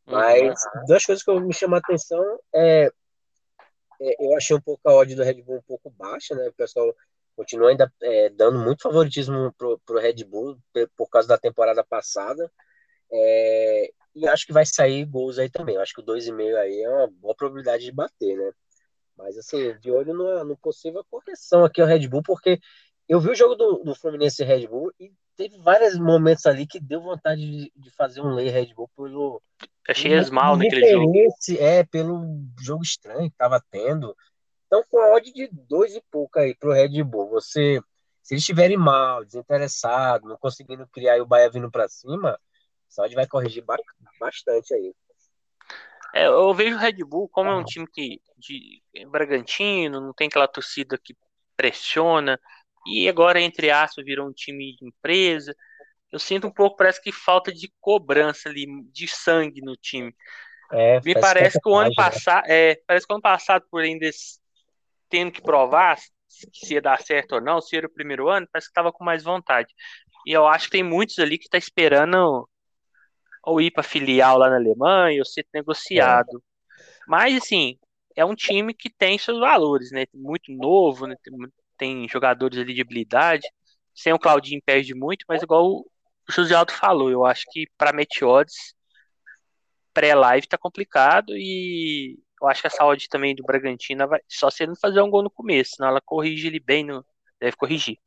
mas uhum. duas coisas que eu me chamam a atenção é, é, eu achei um pouco a odd do Red Bull um pouco baixa, né, o pessoal continua ainda é, dando muito favoritismo pro, pro Red Bull por causa da temporada passada. É, e acho que vai sair gols aí também. acho que o 2,5 aí é uma boa probabilidade de bater, né? Mas assim, de olho no, no possível correção aqui ao Red Bull, porque eu vi o jogo do, do Fluminense e Red Bull e teve vários momentos ali que deu vontade de, de fazer um lay Red Bull pelo. Achei mal naquele jogo. É, pelo jogo estranho que tava tendo. Então, com a odd de dois e pouco aí pro Red Bull, você, se eles estiverem mal, desinteressados, não conseguindo criar e o Bahia vindo para cima, a odd vai corrigir bastante aí. É, eu vejo o Red Bull como é um time que de Bragantino, não tem aquela torcida que pressiona, e agora, entre aspas, virou um time de empresa. Eu sinto um pouco, parece que falta de cobrança ali, de sangue no time. É, Me parece que o ano passado, é, parece que o ano passado, por ainda tendo que provar se ia dar certo ou não, se era o primeiro ano, parece que estava com mais vontade. E eu acho que tem muitos ali que tá esperando ou ir para filial lá na Alemanha ou ser negociado. É. Mas assim, é um time que tem seus valores, né? Muito novo, né? tem, jogadores ali de habilidade. Sem o Claudinho perde muito, mas igual o José Aldo falou, eu acho que para Meteodes pré-live tá complicado e eu acho que essa odd também do Bragantino vai só se ele não fazer um gol no começo, senão ela corrige ele bem, no, deve corrigir.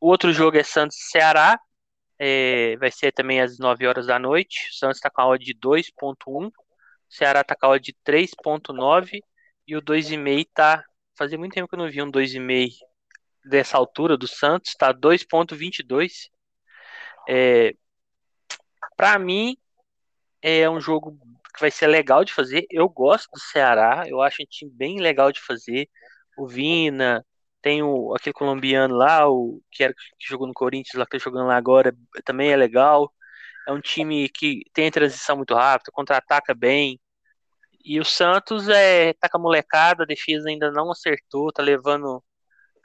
O outro jogo é Santos Ceará, é, vai ser também às 9 horas da noite. O Santos está com a odd de 2.1, o Ceará está com a odd de 3.9 e o 2,5 tá. Fazia muito tempo que eu não vi um 2,5 dessa altura do Santos, tá 2.22. É, para mim é um jogo que vai ser legal de fazer. Eu gosto do Ceará, eu acho um time bem legal de fazer. O Vina, tem o, aquele colombiano lá, o que, era, que jogou no Corinthians, lá que tá jogando lá agora, também é legal. É um time que tem transição muito rápida, contra-ataca bem. E o Santos é tá com a molecada, a defesa ainda não acertou, tá levando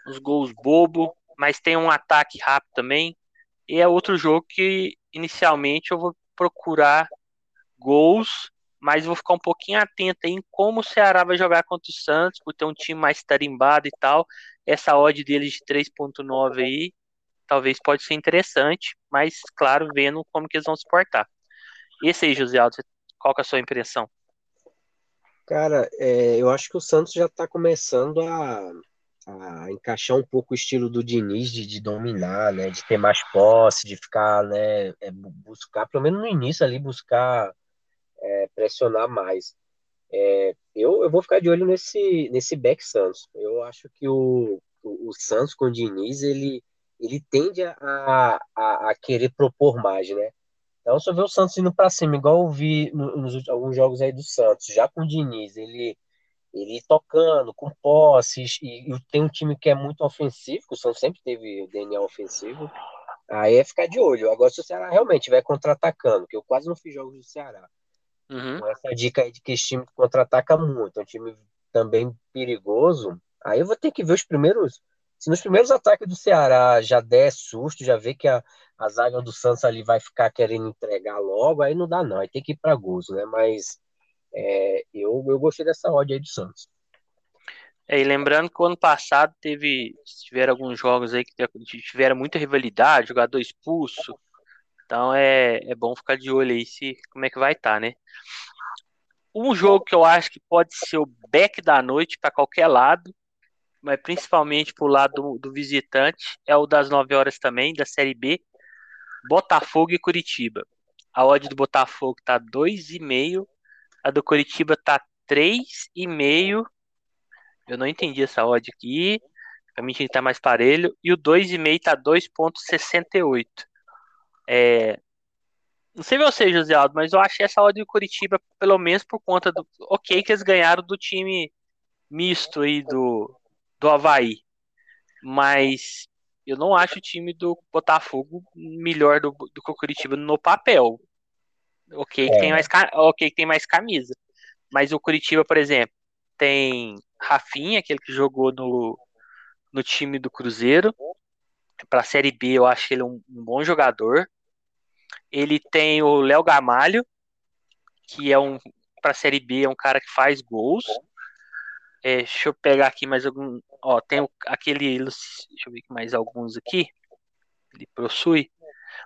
uns gols bobo, mas tem um ataque rápido também. E é outro jogo que inicialmente eu vou procurar gols mas vou ficar um pouquinho atento em como o Ceará vai jogar contra o Santos, por ter um time mais tarimbado e tal. Essa odd deles de 3.9 aí, talvez pode ser interessante, mas claro, vendo como que eles vão se portar. Esse aí, José Aldo, qual que é a sua impressão? Cara, é, eu acho que o Santos já está começando a, a, encaixar um pouco o estilo do Diniz de, de, dominar, né, de ter mais posse, de ficar, né, é, buscar, pelo menos no início ali, buscar é, pressionar mais. É, eu, eu vou ficar de olho nesse, nesse back Santos. Eu acho que o, o, o Santos com o Diniz, ele, ele tende a, a, a, querer propor mais, né? Então, se eu ver o Santos indo para cima, igual eu vi nos alguns jogos aí do Santos, já com o Diniz, ele, ele tocando, com posses, e, e tem um time que é muito ofensivo, o Santos sempre teve DNA ofensivo, aí é ficar de olho. Agora, se o Ceará realmente estiver contra-atacando, que eu quase não fiz jogos do Ceará, Uhum. Com essa dica aí de que esse time contra-ataca muito, é um time também perigoso, Aí eu vou ter que ver os primeiros. Se nos primeiros ataques do Ceará já der susto, já vê que a, a zaga do Santos ali vai ficar querendo entregar logo, aí não dá não, aí tem que ir para gozo, né? Mas é, eu, eu gostei dessa odd aí do Santos. É, e lembrando que o ano passado teve, tiveram alguns jogos aí que tiveram muita rivalidade, jogador expulso. Então é, é bom ficar de olho aí se como é que vai estar, tá, né? Um jogo que eu acho que pode ser o back da noite para qualquer lado, mas principalmente para o lado do, do, visitante, é o das 9 horas também, da Série B, Botafogo e Curitiba. A odd do Botafogo tá 2,5, a do Curitiba tá 3,5 eu não entendi essa odd aqui. Pra mim tinha que tá mais parelho. E o 2,5 tá 2,68. É... Não sei você, José Aldo, mas eu achei essa odd do Curitiba, pelo menos por conta do. Ok, que eles ganharam do time misto aí do, do Havaí. Mas eu não acho o time do Botafogo melhor do, do que o Curitiba no papel. Ok, que tem é. mais, ok, que tem mais camisa. Mas o Curitiba, por exemplo, tem Rafinha, aquele que jogou no, no time do Cruzeiro. Para a Série B, eu acho ele um, um bom jogador. Ele tem o Léo Gamalho, que é um para a Série B, é um cara que faz gols. É, deixa eu pegar aqui mais algum. Ó, tem aquele. Deixa eu ver mais alguns aqui. Ele possui.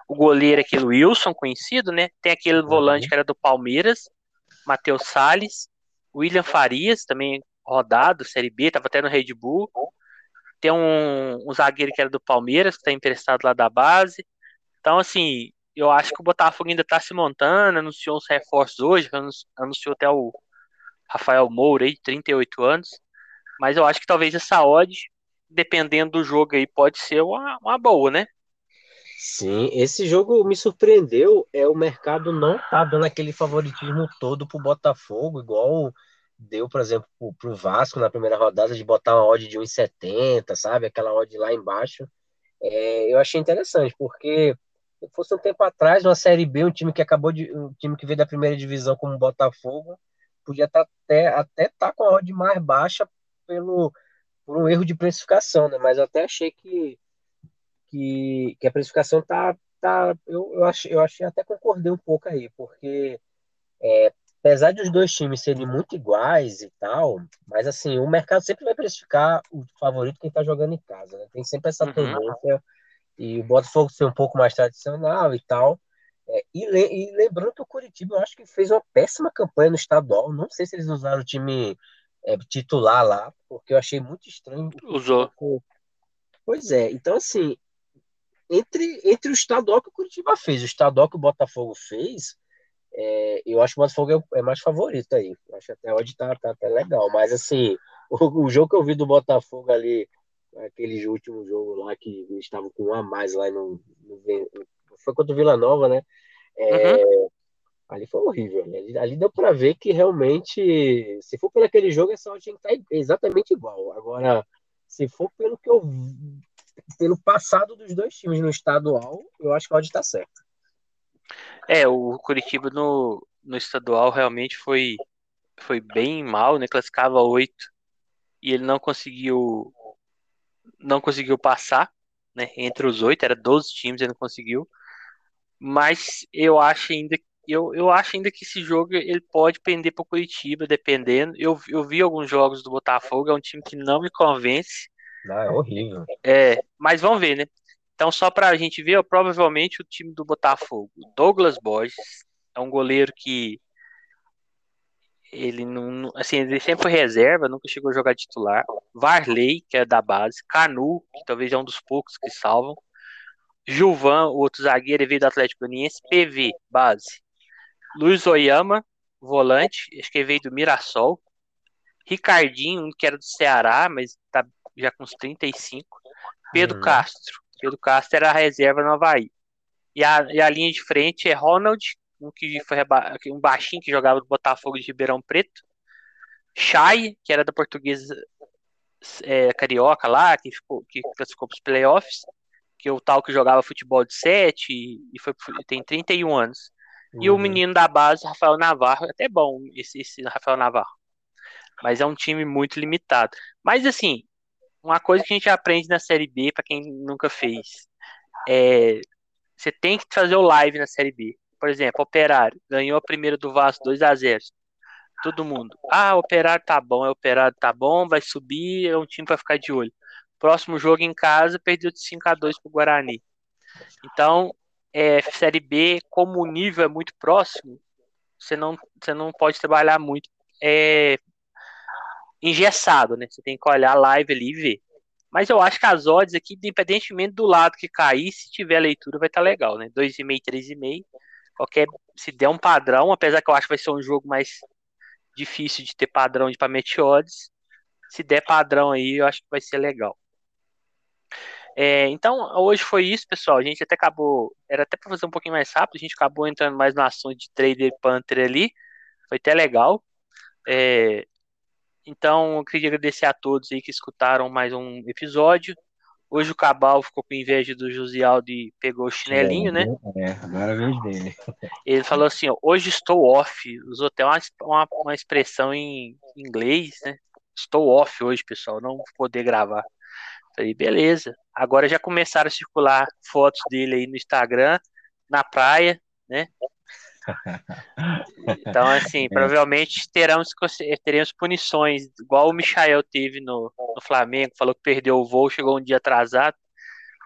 O goleiro é aquele Wilson, conhecido, né? Tem aquele volante uhum. que era do Palmeiras, Matheus Salles. William Farias, também rodado, Série B, estava até no Red Bull. Tem um, um zagueiro que era do Palmeiras, que está emprestado lá da base. Então, assim, eu acho que o Botafogo ainda está se montando, anunciou uns reforços hoje, anunciou até o Rafael Moura aí, de 38 anos. Mas eu acho que talvez essa odd, dependendo do jogo aí, pode ser uma, uma boa, né? Sim, esse jogo me surpreendeu. É o mercado não tá dando aquele favoritismo todo pro Botafogo, igual deu, por exemplo, pro, o Vasco na primeira rodada de botar uma odd de 1,70, sabe? Aquela odd lá embaixo. É, eu achei interessante, porque fosse um tempo atrás, uma Série B, um time que acabou de. um time que veio da primeira divisão como o Botafogo, podia tá até até tá com a odd mais baixa pelo por um erro de precificação, né? Mas eu até achei que que, que a precificação tá tá eu, eu achei eu achei até concordei um pouco aí, porque é, apesar de os dois times serem muito iguais e tal, mas assim, o mercado sempre vai precificar o favorito quem tá jogando em casa, né? Tem sempre essa uhum. E o Botafogo ser um pouco mais tradicional e tal. É, e, le, e, lembrando que o Curitiba, eu acho que fez uma péssima campanha no estadual. Não sei se eles usaram o time é, titular lá, porque eu achei muito estranho. Usou. Pois é, então assim, entre, entre o estadual que o Curitiba fez, o estadual que o Botafogo fez, é, eu acho que o Botafogo é, é mais favorito aí. Eu acho que até hoje tá, tá até legal. Mas assim, o, o, jogo que eu vi do Botafogo ali, aquele último jogo lá que estavam com um a mais lá no, no foi contra o Vila Nova, né? É, uhum. Ali foi horrível. Ali, ali deu para ver que realmente, se for pelo aquele jogo, essa odd tinha que estar tá exatamente igual. Agora, se for pelo que eu pelo passado dos dois times no estadual, eu acho que a odd tá certa. É, o Curitiba no, no estadual realmente foi, foi bem mal, né? Classificava oito e ele não conseguiu não conseguiu passar, né? Entre os oito, era 12 times, ele não conseguiu. Mas eu acho ainda eu, eu acho ainda que esse jogo ele pode pender para o Curitiba, dependendo. Eu, eu vi alguns jogos do Botafogo, é um time que não me convence. Não, é horrível. É, mas vamos ver, né? Então, só para a gente ver, provavelmente o time do Botafogo, Douglas Borges, é um goleiro que ele não, assim, ele sempre foi reserva, nunca chegou a jogar titular. Varley, que é da base, Canu, que talvez é um dos poucos que salvam. Gilvan, o outro zagueiro, veio do Atlético Goianiense, PV, base. Luiz Oyama, volante, acho que veio do Mirassol. Ricardinho, que era do Ceará, mas tá já com uns 35. Pedro hum. Castro, Pedro Castro era a reserva no Havaí. E a, e a linha de frente é Ronald, um que foi um baixinho que jogava no Botafogo de Ribeirão Preto. Chay, que era da portuguesa é, carioca lá, que, ficou, que classificou para os playoffs, que é o tal que jogava futebol de 7 e, foi, tem 31 anos. Uhum. E o uhum. menino da base, Rafael Navarro, até bom esse, esse Rafael Navarro. Mas é um time muito limitado. Mas assim, uma coisa que a gente aprende na Série B, para quem nunca fez, é você tem que fazer o live na Série B. Por exemplo, Operário ganhou a primeira do Vasco 2 a 0 Todo mundo. Ah, Operário tá bom, é Operário tá bom, vai subir, é um time para ficar de olho. Próximo jogo em casa, perdeu de 5 a 2 pro Guarani. Então, é, Série B, como o nível é muito próximo, você não, você não pode trabalhar muito é, engessado, né? Você tem que olhar a live ali e ver. Mas eu acho que as odds aqui, independentemente do lado que cair, se tiver leitura, vai estar tá legal, né? 2,5, 3,5. Qualquer, se der um padrão, apesar que eu acho que vai ser um jogo mais difícil de ter padrão de Pamet odds. Se der padrão aí, eu acho que vai ser legal. É, então, hoje foi isso, pessoal. A gente até acabou. Era até para fazer um pouquinho mais rápido, a gente acabou entrando mais no assunto de trader Panther ali. Foi até legal. É, então, eu queria agradecer a todos aí que escutaram mais um episódio. Hoje o Cabal ficou com inveja do Josialdo e pegou o chinelinho, né? É, agora é a vez dele. Ele falou assim: ó, hoje estou off. Usou até uma, uma, uma, expressão em inglês, né? Estou off hoje, pessoal, não vou poder gravar. Falei, beleza. Agora já começaram a circular fotos dele aí no Instagram, na praia, né? Então, assim, é. provavelmente teremos, teremos punições, igual o Michael teve no, no Flamengo, falou que perdeu o voo, chegou um dia atrasado.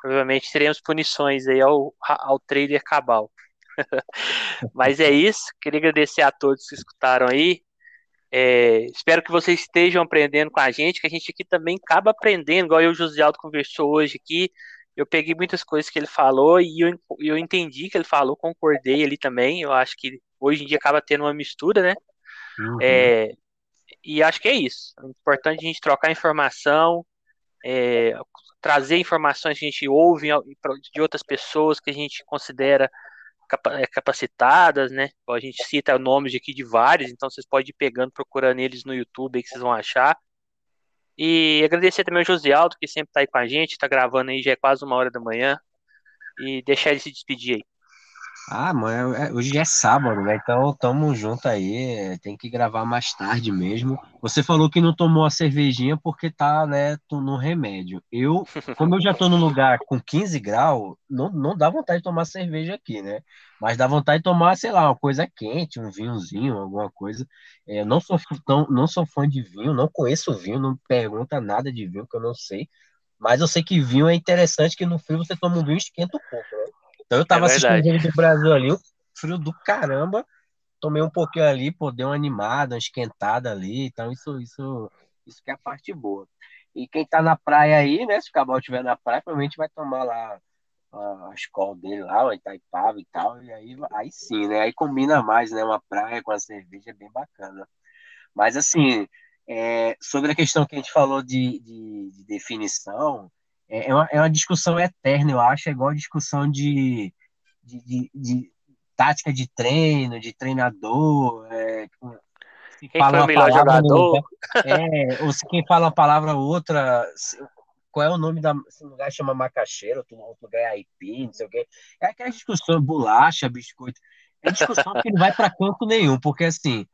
Provavelmente teremos punições aí ao, ao trader Cabal. Mas é isso, queria agradecer a todos que escutaram aí. É, espero que vocês estejam aprendendo com a gente, que a gente aqui também acaba aprendendo, igual eu e o José Aldo conversou hoje aqui eu peguei muitas coisas que ele falou e eu, eu entendi que ele falou, concordei ali também. Eu acho que hoje em dia acaba tendo uma mistura, né? Uhum. É, e acho que é isso. É importante a gente trocar informação, é, trazer informações que a gente ouve de outras pessoas que a gente considera é, capacitadas, né? A gente cita nomes aqui de vários, então vocês podem ir pegando, procurando eles no YouTube aí que vocês vão achar. E agradecer também ao José Aldo, que sempre tá aí com a gente, tá gravando aí, já é quase uma hora da manhã. E deixar ele se despedir aí. Ah, mano, é, hoje é sábado, né? Então tamo junto aí. Tem que gravar mais tarde mesmo. Você falou que não tomou a cervejinha porque tá, né, no remédio. Eu, como eu já tô num lugar com 15 graus, não, não dá vontade de tomar cerveja aqui, né? Mas dá vontade de tomar, sei lá, uma coisa quente, um vinhozinho, alguma coisa. É, não sou, tão, não sou fã de vinho, não conheço vinho, não pergunta nada de vinho que eu não sei. Mas eu sei que vinho é interessante, que no frio você toma um vinho e esquenta um pouco, né? Então eu tava é assistindo o jogo do Brasil ali, frio do caramba. Tomei um pouquinho ali, pô, deu uma animada, uma esquentada ali. Então isso, isso, isso que é a parte boa. E quem tá na praia aí, né? Se o Cabal estiver na praia, provavelmente vai tomar lá a escola dele lá, o Itaipava e tal. E aí, aí sim, né? Aí combina mais, né? Uma praia com a cerveja é bem bacana. Mas assim, é, sobre a questão que a gente falou de, de, de definição, é, é, uma, é uma discussão eterna, eu acho, é igual a discussão de, de, de, de tática de treino, de treinador. É, se quem fala foi o melhor jogador? é, ou se quem fala uma palavra ou outra, qual é o nome da. Se lugar chama macaxeira, outro, outro lugar é aipim, não sei o quê. É aquela discussão, bolacha, biscoito. É discussão que não vai para canto nenhum, porque assim,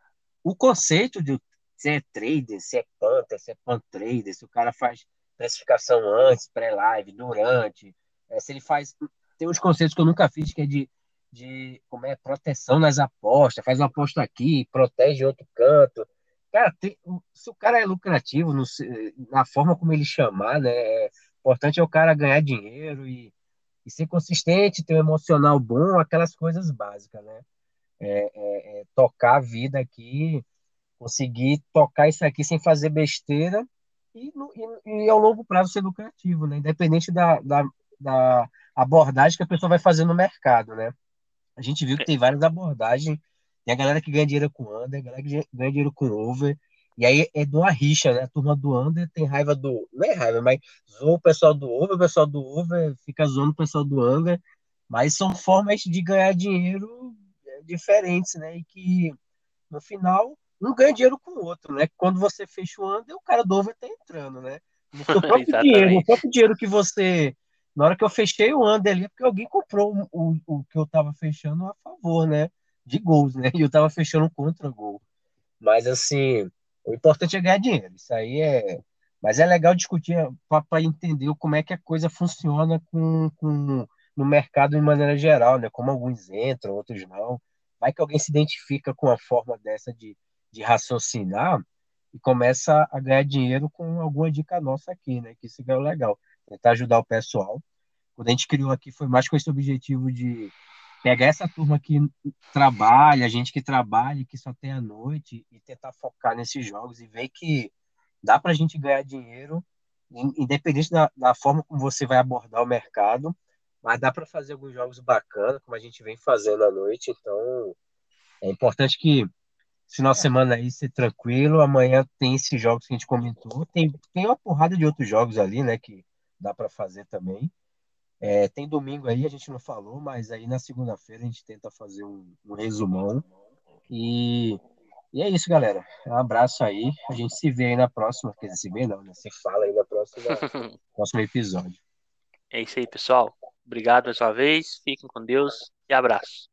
o conceito de se é trader, se é panther, se é pan trader, se o cara faz precificação antes, pré-live, durante. É, se ele faz. Tem uns conceitos que eu nunca fiz, que é de, de como é proteção nas apostas, faz uma aposta aqui, protege outro canto. Cara, tem, se o cara é lucrativo, no, na forma como ele chamar, né? É, importante é o cara ganhar dinheiro e, e ser consistente, ter um emocional bom, aquelas coisas básicas, né? É, é, é, tocar a vida aqui, conseguir tocar isso aqui sem fazer besteira e, e, e ao longo prazo ser lucrativo, né? Independente da, da, da, abordagem que a pessoa vai fazer no mercado, né? A gente viu que tem várias abordagens. Tem a galera que ganha dinheiro com under, a galera que ganha dinheiro com over. E aí é de uma rixa, né? A turma do under tem raiva do. Não é raiva, mas zoa o pessoal do over, o pessoal do over fica zoando o pessoal do under. Mas são formas de ganhar dinheiro é, diferentes, né? E que no final um ganha dinheiro com o outro, né? Quando você fecha o under, o cara do over tá entrando, né? No seu próprio dinheiro, no próprio dinheiro que você. Na hora que eu fechei o under ali, é porque alguém comprou o, o, o que eu tava fechando a favor, né? De gols, né? E eu tava fechando contra gol. Mas assim, o importante é ganhar dinheiro. Isso aí é. Mas é legal discutir para entender como é que a coisa funciona com, com, no mercado de maneira geral, né? Como alguns entram, outros não. Vai que alguém se identifica com a forma dessa de, de raciocinar e começa a ganhar dinheiro com alguma dica nossa aqui, né? Que isso é legal. Tentar ajudar o pessoal. Quando a gente criou aqui foi mais com esse objetivo de pegar essa turma que trabalha, a gente que trabalha, que só tem a noite, e tentar focar nesses jogos e ver que dá para a gente ganhar dinheiro, independente da, da, forma como você vai abordar o mercado, mas dá para fazer alguns jogos bacanas, como a gente vem fazendo à noite. Então, é importante que final de semana aí ser tranquilo. Amanhã tem esses jogos que a gente comentou. Tem, tem uma porrada de outros jogos ali, né, que dá para fazer também. É, tem domingo aí, a gente não falou, mas aí na segunda-feira a gente tenta fazer um, um resumão. E e é isso, galera. Um abraço aí. A gente se vê aí na próxima. Quer dizer, se vê não, né? Se fala aí na próxima, próximo episódio. É isso aí, pessoal. Obrigado mais uma vez. Fiquem com Deus e abraço.